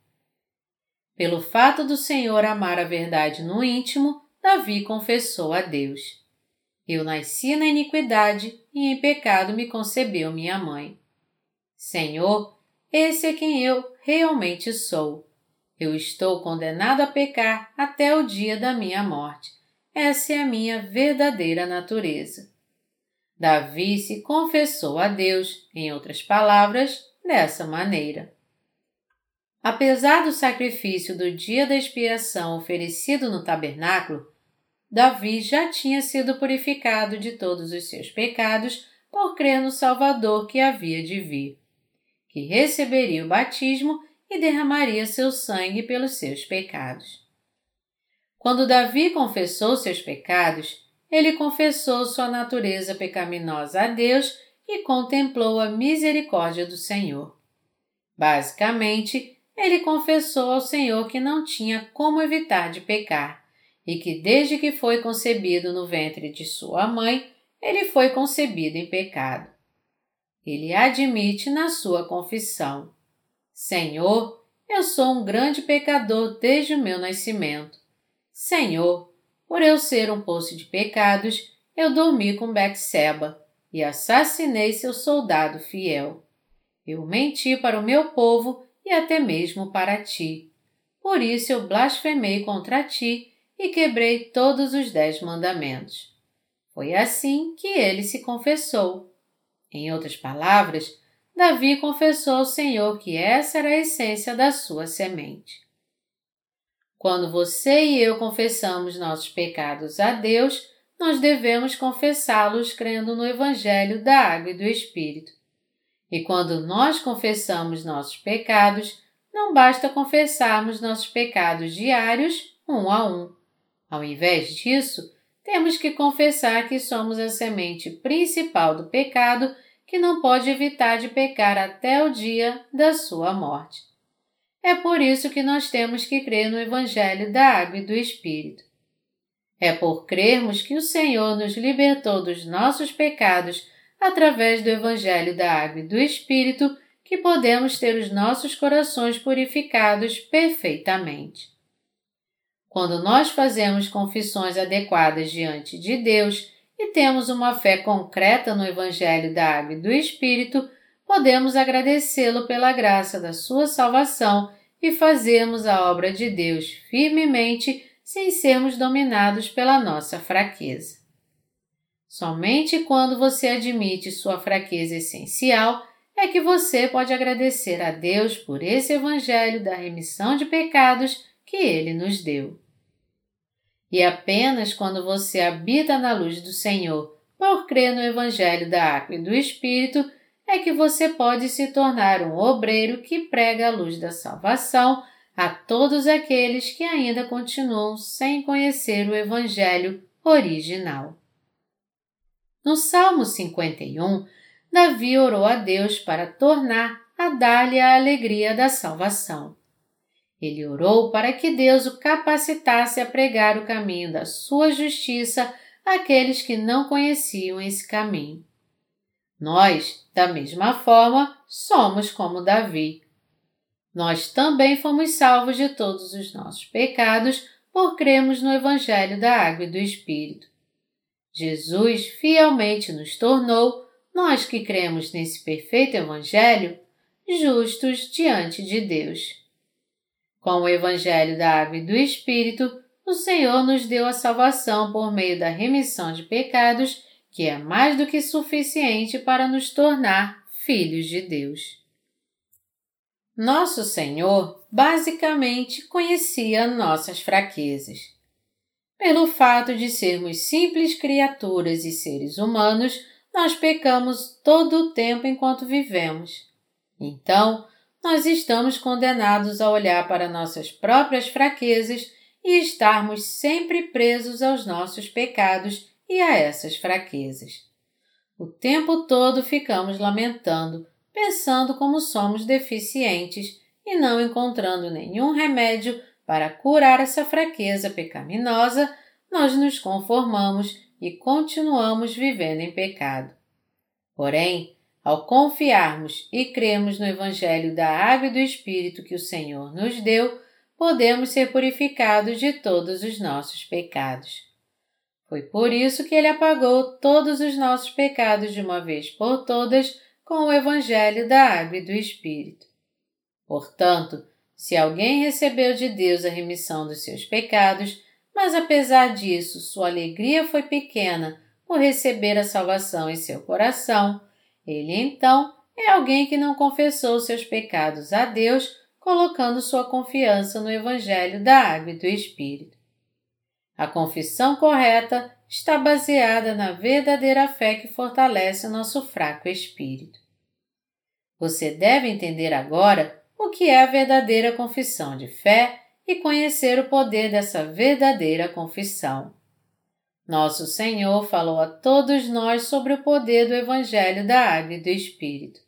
Pelo fato do Senhor amar a verdade no íntimo, Davi confessou a Deus. Eu nasci na iniquidade e em pecado me concebeu minha mãe. Senhor, esse é quem eu realmente sou. Eu estou condenado a pecar até o dia da minha morte. Essa é a minha verdadeira natureza. Davi se confessou a Deus, em outras palavras, dessa maneira. Apesar do sacrifício do dia da expiação oferecido no tabernáculo, Davi já tinha sido purificado de todos os seus pecados por crer no Salvador que havia de vir, que receberia o batismo e derramaria seu sangue pelos seus pecados. Quando Davi confessou seus pecados, ele confessou sua natureza pecaminosa a Deus e contemplou a misericórdia do Senhor. Basicamente, ele confessou ao Senhor que não tinha como evitar de pecar e que desde que foi concebido no ventre de sua mãe, ele foi concebido em pecado. Ele admite na sua confissão: Senhor, eu sou um grande pecador desde o meu nascimento. Senhor, por eu ser um poço de pecados, eu dormi com Bexeba e assassinei seu soldado fiel. Eu menti para o meu povo e até mesmo para ti. Por isso eu blasfemei contra ti e quebrei todos os dez mandamentos. Foi assim que ele se confessou. Em outras palavras, Davi confessou ao Senhor que essa era a essência da sua semente. Quando você e eu confessamos nossos pecados a Deus, nós devemos confessá-los crendo no Evangelho da Água e do Espírito. E quando nós confessamos nossos pecados, não basta confessarmos nossos pecados diários um a um. Ao invés disso, temos que confessar que somos a semente principal do pecado que não pode evitar de pecar até o dia da sua morte. É por isso que nós temos que crer no Evangelho da Água e do Espírito. É por crermos que o Senhor nos libertou dos nossos pecados através do Evangelho da Água e do Espírito que podemos ter os nossos corações purificados perfeitamente. Quando nós fazemos confissões adequadas diante de Deus e temos uma fé concreta no Evangelho da Água e do Espírito, podemos agradecê-lo pela graça da sua salvação e fazermos a obra de Deus firmemente sem sermos dominados pela nossa fraqueza. Somente quando você admite sua fraqueza essencial é que você pode agradecer a Deus por esse Evangelho da remissão de pecados que Ele nos deu. E apenas quando você habita na luz do Senhor por crer no Evangelho da Água e do Espírito é que você pode se tornar um obreiro que prega a luz da salvação a todos aqueles que ainda continuam sem conhecer o Evangelho original. No Salmo 51, Davi orou a Deus para tornar a dar-lhe a alegria da salvação. Ele orou para que Deus o capacitasse a pregar o caminho da sua justiça àqueles que não conheciam esse caminho. Nós, da mesma forma, somos como Davi. Nós também fomos salvos de todos os nossos pecados por cremos no Evangelho da Água e do Espírito. Jesus fielmente nos tornou nós que cremos nesse perfeito Evangelho, justos diante de Deus. Com o Evangelho da Água e do Espírito, o Senhor nos deu a salvação por meio da remissão de pecados, que é mais do que suficiente para nos tornar filhos de Deus. Nosso Senhor basicamente conhecia nossas fraquezas. Pelo fato de sermos simples criaturas e seres humanos, nós pecamos todo o tempo enquanto vivemos. Então, nós estamos condenados a olhar para nossas próprias fraquezas e estarmos sempre presos aos nossos pecados e a essas fraquezas. O tempo todo ficamos lamentando, pensando como somos deficientes e não encontrando nenhum remédio para curar essa fraqueza pecaminosa, nós nos conformamos e continuamos vivendo em pecado. Porém, ao confiarmos e cremos no Evangelho da Água e do Espírito que o Senhor nos deu, podemos ser purificados de todos os nossos pecados. Foi por isso que Ele apagou todos os nossos pecados de uma vez por todas com o Evangelho da Água e do Espírito. Portanto, se alguém recebeu de Deus a remissão dos seus pecados, mas apesar disso sua alegria foi pequena por receber a salvação em seu coração, ele então é alguém que não confessou seus pecados a Deus, colocando sua confiança no Evangelho da Água e do Espírito. A confissão correta está baseada na verdadeira fé que fortalece o nosso fraco espírito. Você deve entender agora o que é a verdadeira confissão de fé e conhecer o poder dessa verdadeira confissão. Nosso Senhor falou a todos nós sobre o poder do Evangelho da Água e do Espírito.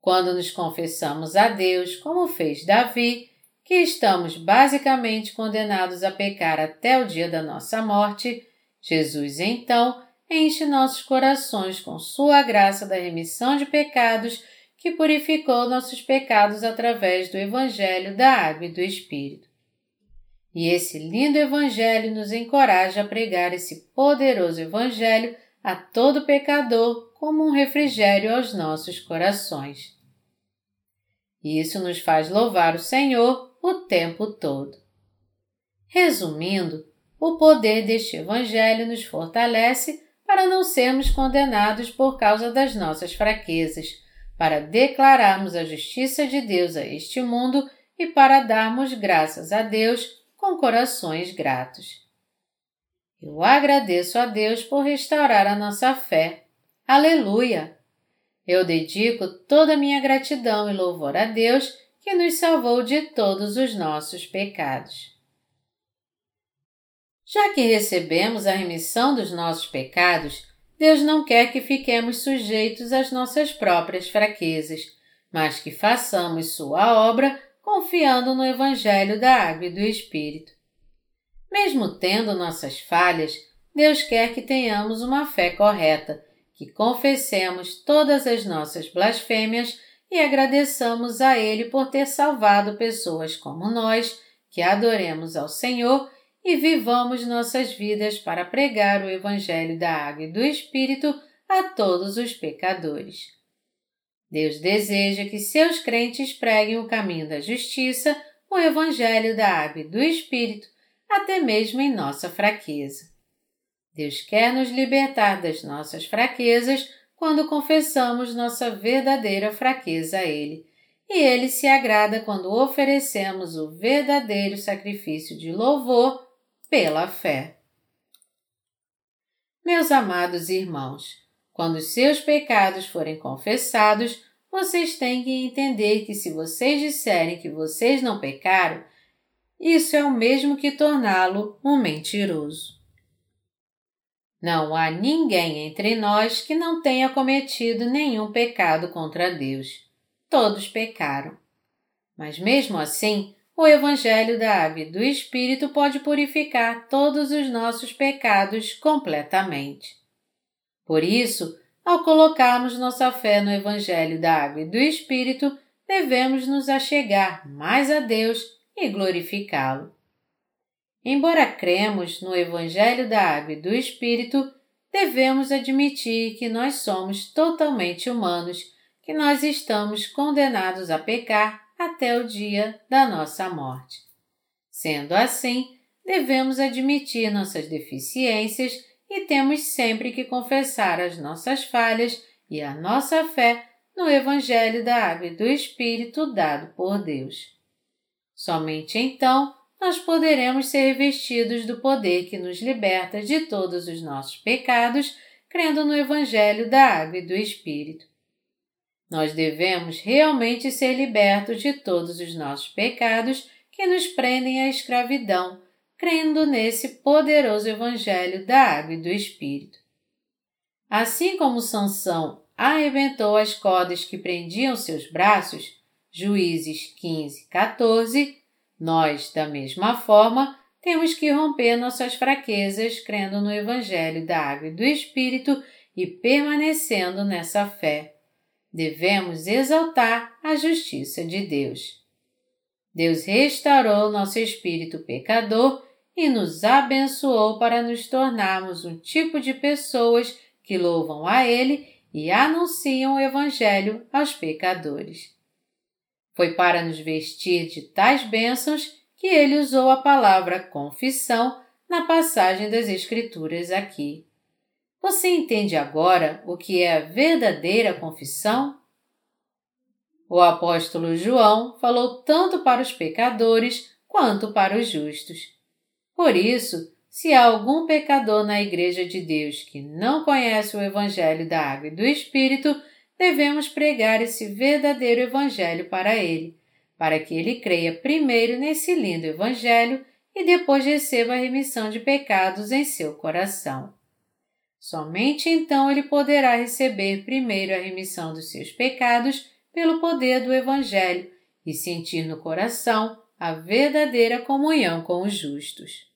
Quando nos confessamos a Deus, como fez Davi, que estamos basicamente condenados a pecar até o dia da nossa morte, Jesus então enche nossos corações com Sua graça da remissão de pecados que purificou nossos pecados através do Evangelho da Água e do Espírito. E esse lindo Evangelho nos encoraja a pregar esse poderoso Evangelho a todo pecador como um refrigério aos nossos corações. Isso nos faz louvar o Senhor o tempo todo. Resumindo, o poder deste Evangelho nos fortalece para não sermos condenados por causa das nossas fraquezas, para declararmos a justiça de Deus a este mundo e para darmos graças a Deus com corações gratos. Eu agradeço a Deus por restaurar a nossa fé. Aleluia! Eu dedico toda a minha gratidão e louvor a Deus que nos salvou de todos os nossos pecados. Já que recebemos a remissão dos nossos pecados, Deus não quer que fiquemos sujeitos às nossas próprias fraquezas, mas que façamos Sua obra confiando no Evangelho da Água e do Espírito. Mesmo tendo nossas falhas, Deus quer que tenhamos uma fé correta, que confessemos todas as nossas blasfêmias e agradeçamos a Ele por ter salvado pessoas como nós, que adoremos ao Senhor e vivamos nossas vidas para pregar o Evangelho da Água e do Espírito a todos os pecadores. Deus deseja que seus crentes preguem o caminho da justiça, o Evangelho da Água e do Espírito, até mesmo em nossa fraqueza. Deus quer nos libertar das nossas fraquezas quando confessamos nossa verdadeira fraqueza a Ele, e Ele se agrada quando oferecemos o verdadeiro sacrifício de louvor pela fé. Meus amados irmãos, quando os seus pecados forem confessados, vocês têm que entender que se vocês disserem que vocês não pecaram, isso é o mesmo que torná-lo um mentiroso. Não há ninguém entre nós que não tenha cometido nenhum pecado contra Deus. Todos pecaram. Mas mesmo assim, o Evangelho da Água e do Espírito pode purificar todos os nossos pecados completamente. Por isso, ao colocarmos nossa fé no Evangelho da Água e do Espírito, devemos nos achegar mais a Deus e glorificá-lo. Embora cremos no Evangelho da Água e do Espírito, devemos admitir que nós somos totalmente humanos, que nós estamos condenados a pecar até o dia da nossa morte. Sendo assim, devemos admitir nossas deficiências e temos sempre que confessar as nossas falhas e a nossa fé no Evangelho da Água e do Espírito dado por Deus. Somente então nós poderemos ser revestidos do poder que nos liberta de todos os nossos pecados, crendo no Evangelho da Água e do Espírito. Nós devemos realmente ser libertos de todos os nossos pecados que nos prendem à escravidão, crendo nesse poderoso Evangelho da Água e do Espírito. Assim como Sansão arrebentou as cordas que prendiam seus braços, Juízes 15, 14, nós, da mesma forma, temos que romper nossas fraquezas crendo no Evangelho da Água e do Espírito e permanecendo nessa fé. Devemos exaltar a justiça de Deus. Deus restaurou nosso espírito pecador e nos abençoou para nos tornarmos um tipo de pessoas que louvam a Ele e anunciam o Evangelho aos pecadores. Foi para nos vestir de tais bênçãos que ele usou a palavra confissão na passagem das Escrituras aqui. Você entende agora o que é a verdadeira confissão? O apóstolo João falou tanto para os pecadores quanto para os justos. Por isso, se há algum pecador na Igreja de Deus que não conhece o Evangelho da Água e do Espírito, devemos pregar esse verdadeiro Evangelho para ele, para que ele creia primeiro nesse lindo Evangelho e depois receba a remissão de pecados em seu coração. Somente então ele poderá receber primeiro a remissão dos seus pecados pelo poder do Evangelho e sentir no coração a verdadeira comunhão com os justos.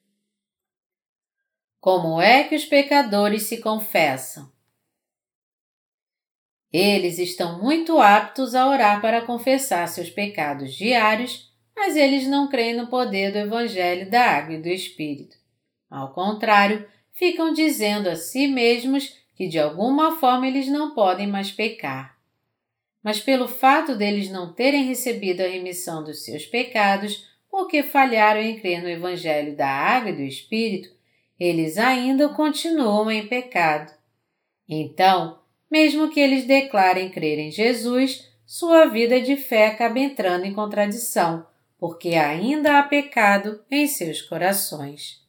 Como é que os pecadores se confessam? Eles estão muito aptos a orar para confessar seus pecados diários, mas eles não creem no poder do Evangelho da Água e do Espírito. Ao contrário, ficam dizendo a si mesmos que de alguma forma eles não podem mais pecar. Mas pelo fato deles não terem recebido a remissão dos seus pecados, porque falharam em crer no Evangelho da Água e do Espírito, eles ainda continuam em pecado. Então, mesmo que eles declarem crer em Jesus, sua vida de fé acaba entrando em contradição, porque ainda há pecado em seus corações.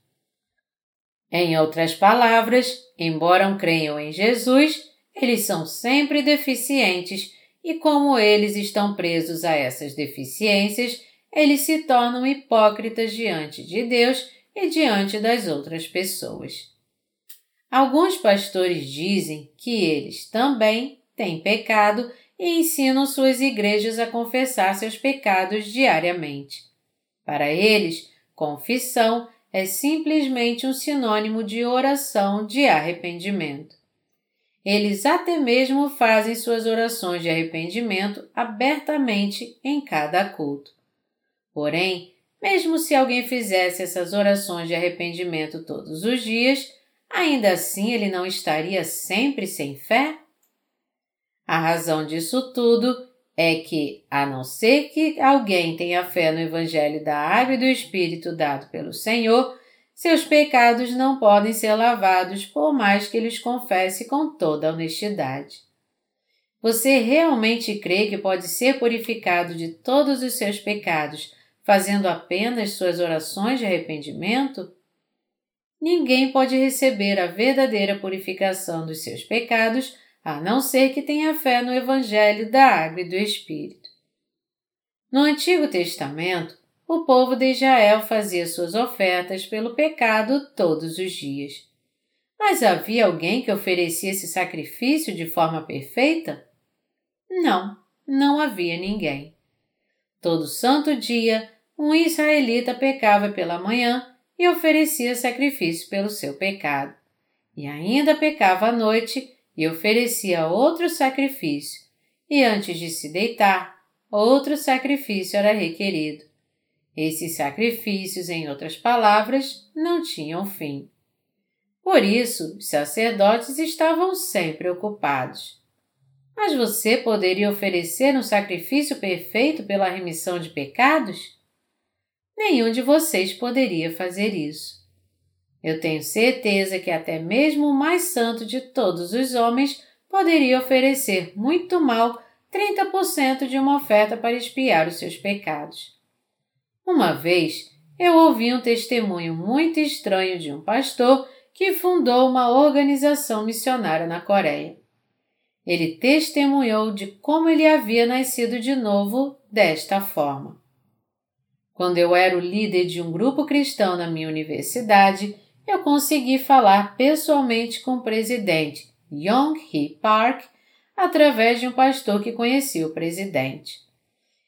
Em outras palavras, embora creiam em Jesus, eles são sempre deficientes e, como eles estão presos a essas deficiências, eles se tornam hipócritas diante de Deus e diante das outras pessoas. Alguns pastores dizem que eles também têm pecado e ensinam suas igrejas a confessar seus pecados diariamente. Para eles, confissão é simplesmente um sinônimo de oração de arrependimento. Eles até mesmo fazem suas orações de arrependimento abertamente em cada culto. Porém, mesmo se alguém fizesse essas orações de arrependimento todos os dias, ainda assim ele não estaria sempre sem fé? A razão disso tudo é que, a não ser que alguém tenha fé no Evangelho da Água e do Espírito dado pelo Senhor, seus pecados não podem ser lavados por mais que eles confesse com toda honestidade. Você realmente crê que pode ser purificado de todos os seus pecados fazendo apenas suas orações de arrependimento? Ninguém pode receber a verdadeira purificação dos seus pecados a não ser que tenha fé no Evangelho da Água e do Espírito. No Antigo Testamento, o povo de Israel fazia suas ofertas pelo pecado todos os dias. Mas havia alguém que oferecia esse sacrifício de forma perfeita? Não, não havia ninguém. Todo santo dia, um israelita pecava pela manhã e oferecia sacrifício pelo seu pecado, e ainda pecava à noite e oferecia outro sacrifício, e antes de se deitar, outro sacrifício era requerido. Esses sacrifícios, em outras palavras, não tinham fim. Por isso, os sacerdotes estavam sempre ocupados. Mas você poderia oferecer um sacrifício perfeito pela remissão de pecados? Nenhum de vocês poderia fazer isso. Eu tenho certeza que até mesmo o mais santo de todos os homens poderia oferecer muito mal 30% de uma oferta para expiar os seus pecados. Uma vez, eu ouvi um testemunho muito estranho de um pastor que fundou uma organização missionária na Coreia. Ele testemunhou de como ele havia nascido de novo desta forma. Quando eu era o líder de um grupo cristão na minha universidade, eu consegui falar pessoalmente com o presidente Yong Hee Park através de um pastor que conhecia o presidente.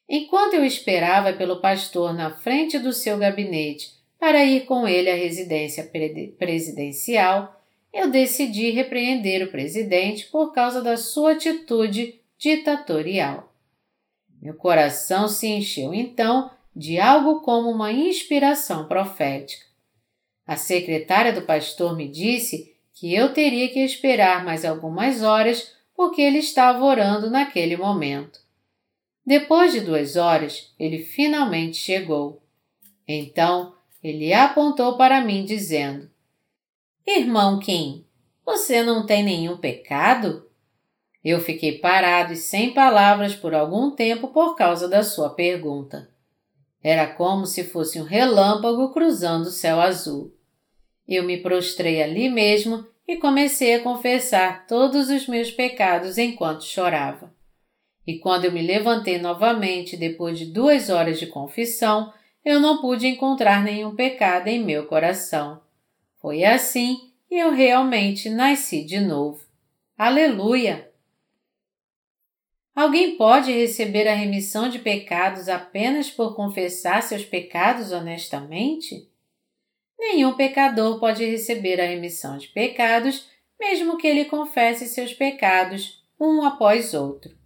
Enquanto eu esperava pelo pastor na frente do seu gabinete para ir com ele à residência presidencial, eu decidi repreender o presidente por causa da sua atitude ditatorial. Meu coração se encheu então de algo como uma inspiração profética. A secretária do pastor me disse que eu teria que esperar mais algumas horas porque ele estava orando naquele momento. Depois de duas horas, ele finalmente chegou. Então, ele apontou para mim, dizendo: Irmão Kim, você não tem nenhum pecado? Eu fiquei parado e sem palavras por algum tempo por causa da sua pergunta. Era como se fosse um relâmpago cruzando o céu azul. Eu me prostrei ali mesmo e comecei a confessar todos os meus pecados enquanto chorava. E quando eu me levantei novamente depois de duas horas de confissão, eu não pude encontrar nenhum pecado em meu coração. Foi assim e eu realmente nasci de novo. Aleluia! Alguém pode receber a remissão de pecados apenas por confessar seus pecados honestamente? Nenhum pecador pode receber a remissão de pecados, mesmo que ele confesse seus pecados um após outro.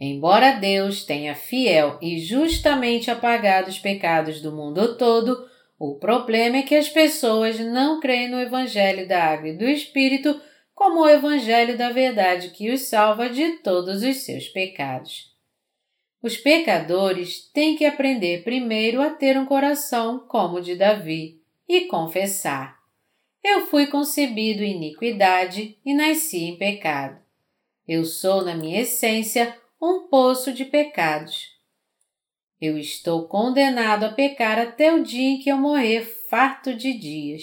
Embora Deus tenha fiel e justamente apagado os pecados do mundo todo, o problema é que as pessoas não creem no Evangelho da Água e do Espírito como o Evangelho da verdade que os salva de todos os seus pecados. Os pecadores têm que aprender primeiro a ter um coração como o de Davi e confessar: Eu fui concebido em iniquidade e nasci em pecado. Eu sou, na minha essência, um poço de pecados. Eu estou condenado a pecar até o dia em que eu morrer farto de dias.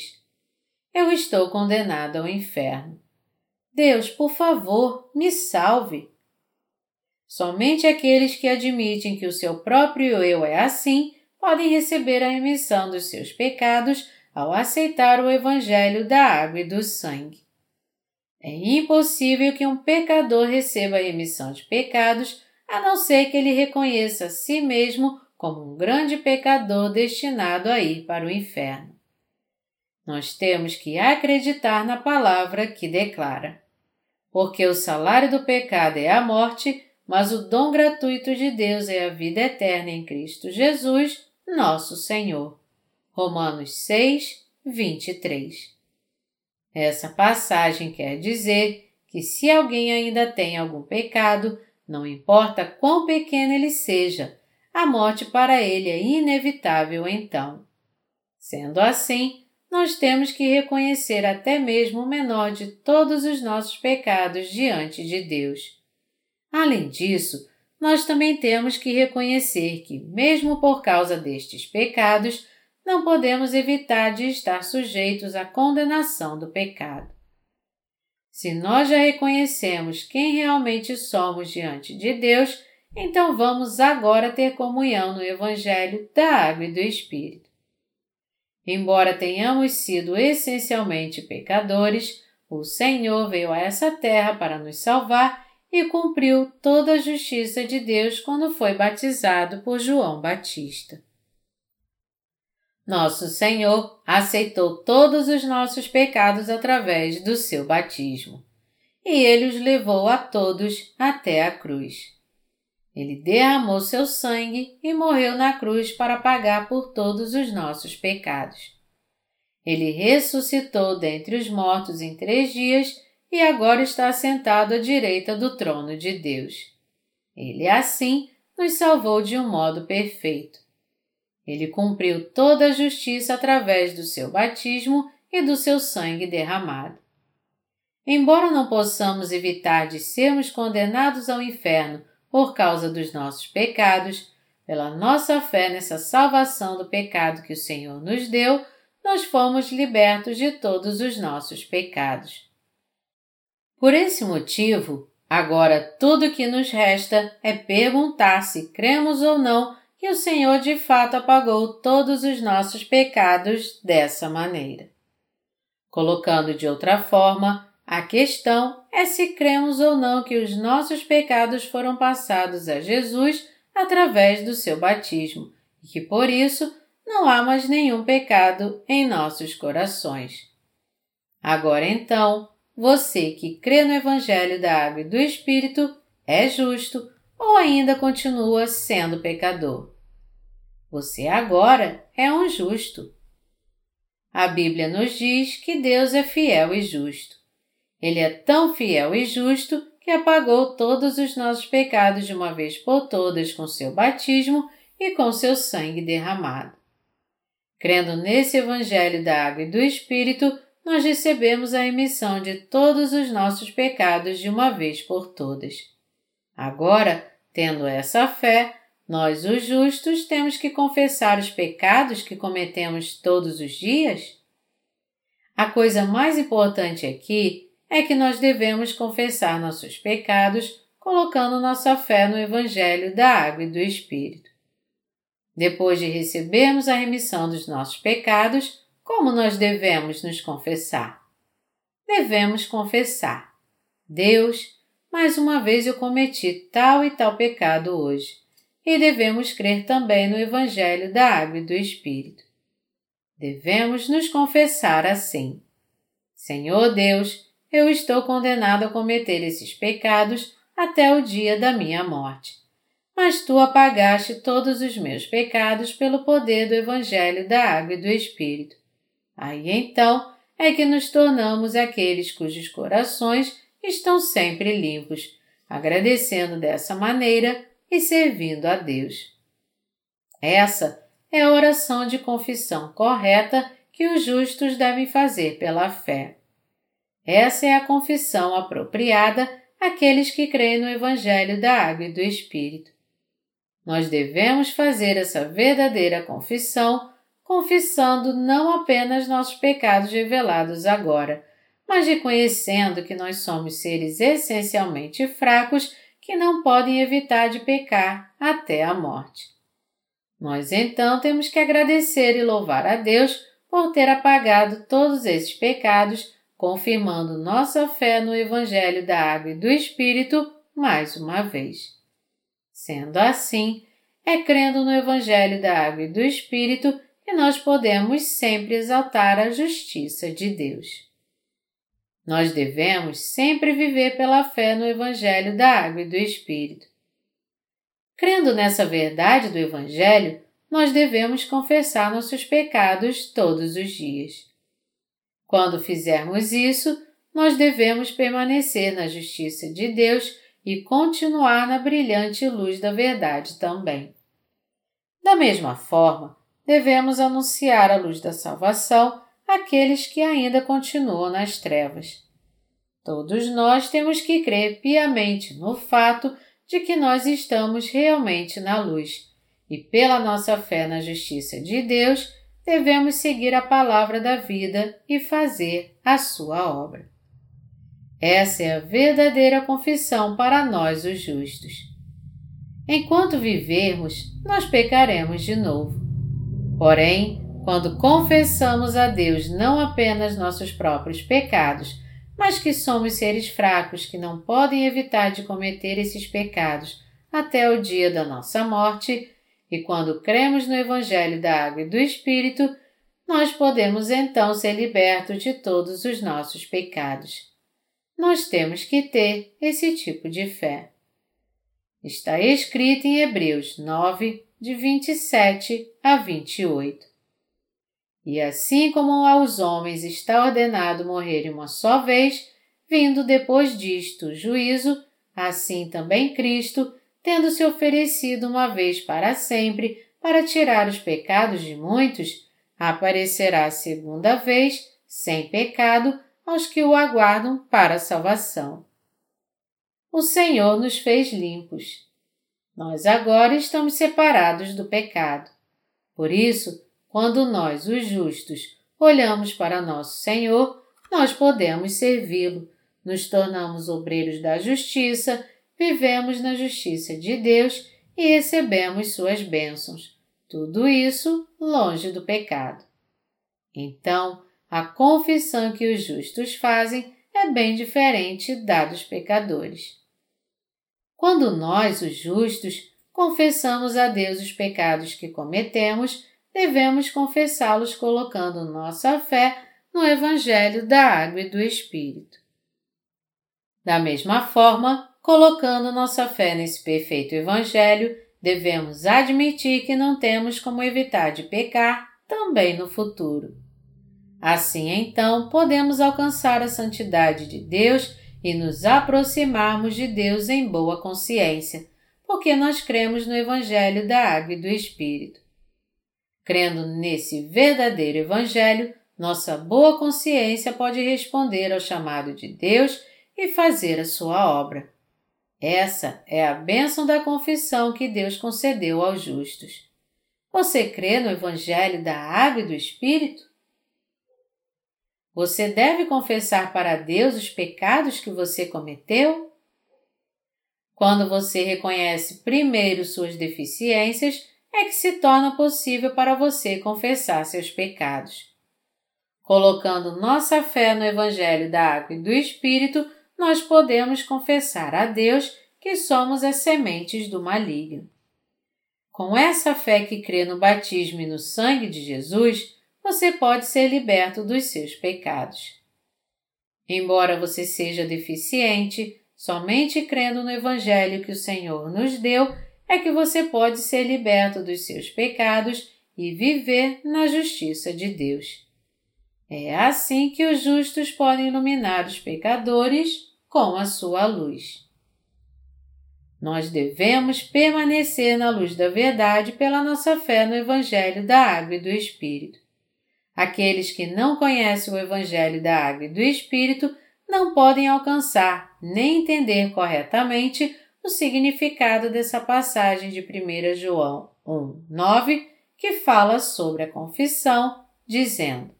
Eu estou condenado ao inferno. Deus, por favor, me salve. Somente aqueles que admitem que o seu próprio eu é assim podem receber a remissão dos seus pecados ao aceitar o Evangelho da água e do sangue. É impossível que um pecador receba a remissão de pecados a não ser que ele reconheça a si mesmo como um grande pecador destinado a ir para o inferno. Nós temos que acreditar na palavra que declara: Porque o salário do pecado é a morte, mas o dom gratuito de Deus é a vida eterna em Cristo Jesus, nosso Senhor. Romanos 6, 23. Essa passagem quer dizer que se alguém ainda tem algum pecado, não importa quão pequeno ele seja, a morte para ele é inevitável então. Sendo assim, nós temos que reconhecer até mesmo o menor de todos os nossos pecados diante de Deus Além disso, nós também temos que reconhecer que, mesmo por causa destes pecados, não podemos evitar de estar sujeitos à condenação do pecado. Se nós já reconhecemos quem realmente somos diante de Deus, então vamos agora ter comunhão no Evangelho da Água e do Espírito. Embora tenhamos sido essencialmente pecadores, o Senhor veio a essa terra para nos salvar e cumpriu toda a justiça de Deus quando foi batizado por João Batista. Nosso Senhor aceitou todos os nossos pecados através do seu batismo, e ele os levou a todos até a cruz. Ele derramou seu sangue e morreu na cruz para pagar por todos os nossos pecados. Ele ressuscitou dentre os mortos em três dias e agora está sentado à direita do trono de Deus. Ele, assim, nos salvou de um modo perfeito. Ele cumpriu toda a justiça através do seu batismo e do seu sangue derramado. Embora não possamos evitar de sermos condenados ao inferno por causa dos nossos pecados, pela nossa fé nessa salvação do pecado que o Senhor nos deu, nós fomos libertos de todos os nossos pecados. Por esse motivo, agora tudo o que nos resta é perguntar se cremos ou não que o Senhor de fato apagou todos os nossos pecados dessa maneira. Colocando de outra forma, a questão é se cremos ou não que os nossos pecados foram passados a Jesus através do seu batismo e que por isso não há mais nenhum pecado em nossos corações. Agora então, você que crê no Evangelho da Água e do Espírito é justo ou ainda continua sendo pecador? Você agora é um justo. A Bíblia nos diz que Deus é fiel e justo. Ele é tão fiel e justo que apagou todos os nossos pecados de uma vez por todas com seu batismo e com seu sangue derramado. Crendo nesse Evangelho da Água e do Espírito, nós recebemos a remissão de todos os nossos pecados de uma vez por todas. Agora, tendo essa fé, nós, os justos, temos que confessar os pecados que cometemos todos os dias? A coisa mais importante aqui é que nós devemos confessar nossos pecados colocando nossa fé no Evangelho da Água e do Espírito. Depois de recebermos a remissão dos nossos pecados, como nós devemos nos confessar? Devemos confessar: Deus, mais uma vez eu cometi tal e tal pecado hoje e devemos crer também no Evangelho da Água e do Espírito. Devemos nos confessar assim: Senhor Deus, eu estou condenado a cometer esses pecados até o dia da minha morte. Mas tu apagaste todos os meus pecados pelo poder do Evangelho da Água e do Espírito. Aí então é que nos tornamos aqueles cujos corações estão sempre limpos, agradecendo dessa maneira e servindo a Deus. Essa é a oração de confissão correta que os justos devem fazer pela fé. Essa é a confissão apropriada àqueles que creem no Evangelho da Água e do Espírito. Nós devemos fazer essa verdadeira confissão, confessando não apenas nossos pecados revelados agora, mas reconhecendo que nós somos seres essencialmente fracos que não podem evitar de pecar até a morte. Nós então temos que agradecer e louvar a Deus por ter apagado todos esses pecados, confirmando nossa fé no Evangelho da Água e do Espírito mais uma vez. Sendo assim, é crendo no Evangelho da Água e do Espírito que nós podemos sempre exaltar a justiça de Deus. Nós devemos sempre viver pela fé no Evangelho da Água e do Espírito. Crendo nessa verdade do Evangelho, nós devemos confessar nossos pecados todos os dias. Quando fizermos isso, nós devemos permanecer na justiça de Deus e continuar na brilhante luz da verdade também. Da mesma forma, devemos anunciar a luz da salvação aqueles que ainda continuam nas trevas. Todos nós temos que crer piamente no fato de que nós estamos realmente na luz e, pela nossa fé na justiça de Deus, devemos seguir a palavra da vida e fazer a sua obra. Essa é a verdadeira confissão para nós, os justos. Enquanto vivermos, nós pecaremos de novo. Porém, quando confessamos a Deus não apenas nossos próprios pecados, mas que somos seres fracos que não podem evitar de cometer esses pecados até o dia da nossa morte, e quando cremos no Evangelho da Água e do Espírito, nós podemos então ser libertos de todos os nossos pecados. Nós temos que ter esse tipo de fé. Está escrito em Hebreus 9, de 27 a 28. E assim como aos homens está ordenado morrerem uma só vez, vindo depois disto o juízo, assim também Cristo, tendo se oferecido uma vez para sempre para tirar os pecados de muitos, aparecerá segunda vez, sem pecado, aos que o aguardam para a salvação. O Senhor nos fez limpos. Nós agora estamos separados do pecado. Por isso, quando nós, os justos, olhamos para nosso Senhor, nós podemos servi-lo, nos tornamos obreiros da justiça, vivemos na justiça de Deus e recebemos suas bênçãos. Tudo isso longe do pecado. Então, a confissão que os justos fazem é bem diferente da dos pecadores. Quando nós, os justos, confessamos a Deus os pecados que cometemos, devemos confessá-los colocando nossa fé no Evangelho da Água e do Espírito. Da mesma forma, colocando nossa fé nesse perfeito Evangelho, devemos admitir que não temos como evitar de pecar também no futuro. Assim, então, podemos alcançar a santidade de Deus e nos aproximarmos de Deus em boa consciência, porque nós cremos no Evangelho da Água e do Espírito. Crendo nesse verdadeiro Evangelho, nossa boa consciência pode responder ao chamado de Deus e fazer a sua obra. Essa é a bênção da confissão que Deus concedeu aos justos. Você crê no Evangelho da Água e do Espírito? Você deve confessar para Deus os pecados que você cometeu? Quando você reconhece primeiro suas deficiências, é que se torna possível para você confessar seus pecados. Colocando nossa fé no Evangelho da Água e do Espírito, nós podemos confessar a Deus que somos as sementes do maligno. Com essa fé que crê no batismo e no sangue de Jesus, você pode ser liberto dos seus pecados. Embora você seja deficiente, somente crendo no Evangelho que o Senhor nos deu é que você pode ser liberto dos seus pecados e viver na justiça de Deus. É assim que os justos podem iluminar os pecadores com a sua luz. Nós devemos permanecer na luz da verdade pela nossa fé no Evangelho da Água e do Espírito. Aqueles que não conhecem o Evangelho da Água e do Espírito não podem alcançar nem entender corretamente o significado dessa passagem de 1 João 1, 9, que fala sobre a confissão, dizendo: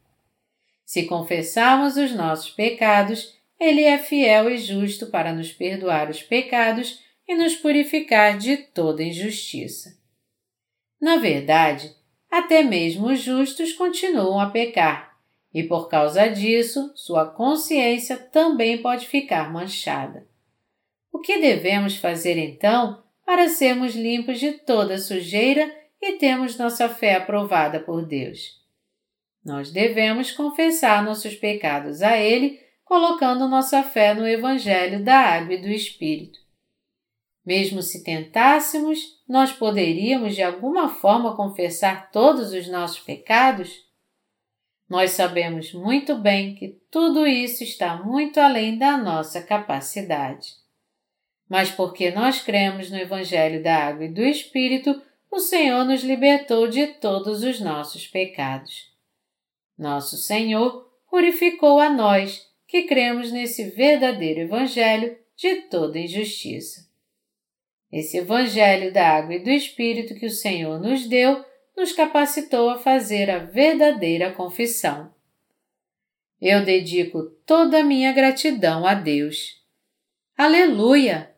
Se confessarmos os nossos pecados, Ele é fiel e justo para nos perdoar os pecados e nos purificar de toda injustiça. Na verdade, até mesmo os justos continuam a pecar, e por causa disso, sua consciência também pode ficar manchada. O que devemos fazer então para sermos limpos de toda sujeira e termos nossa fé aprovada por Deus? Nós devemos confessar nossos pecados a Ele, colocando nossa fé no Evangelho da Água e do Espírito. Mesmo se tentássemos, nós poderíamos de alguma forma confessar todos os nossos pecados? Nós sabemos muito bem que tudo isso está muito além da nossa capacidade. Mas porque nós cremos no Evangelho da Água e do Espírito, o Senhor nos libertou de todos os nossos pecados. Nosso Senhor purificou a nós que cremos nesse verdadeiro Evangelho de toda injustiça. Esse Evangelho da Água e do Espírito que o Senhor nos deu nos capacitou a fazer a verdadeira confissão. Eu dedico toda a minha gratidão a Deus. Aleluia!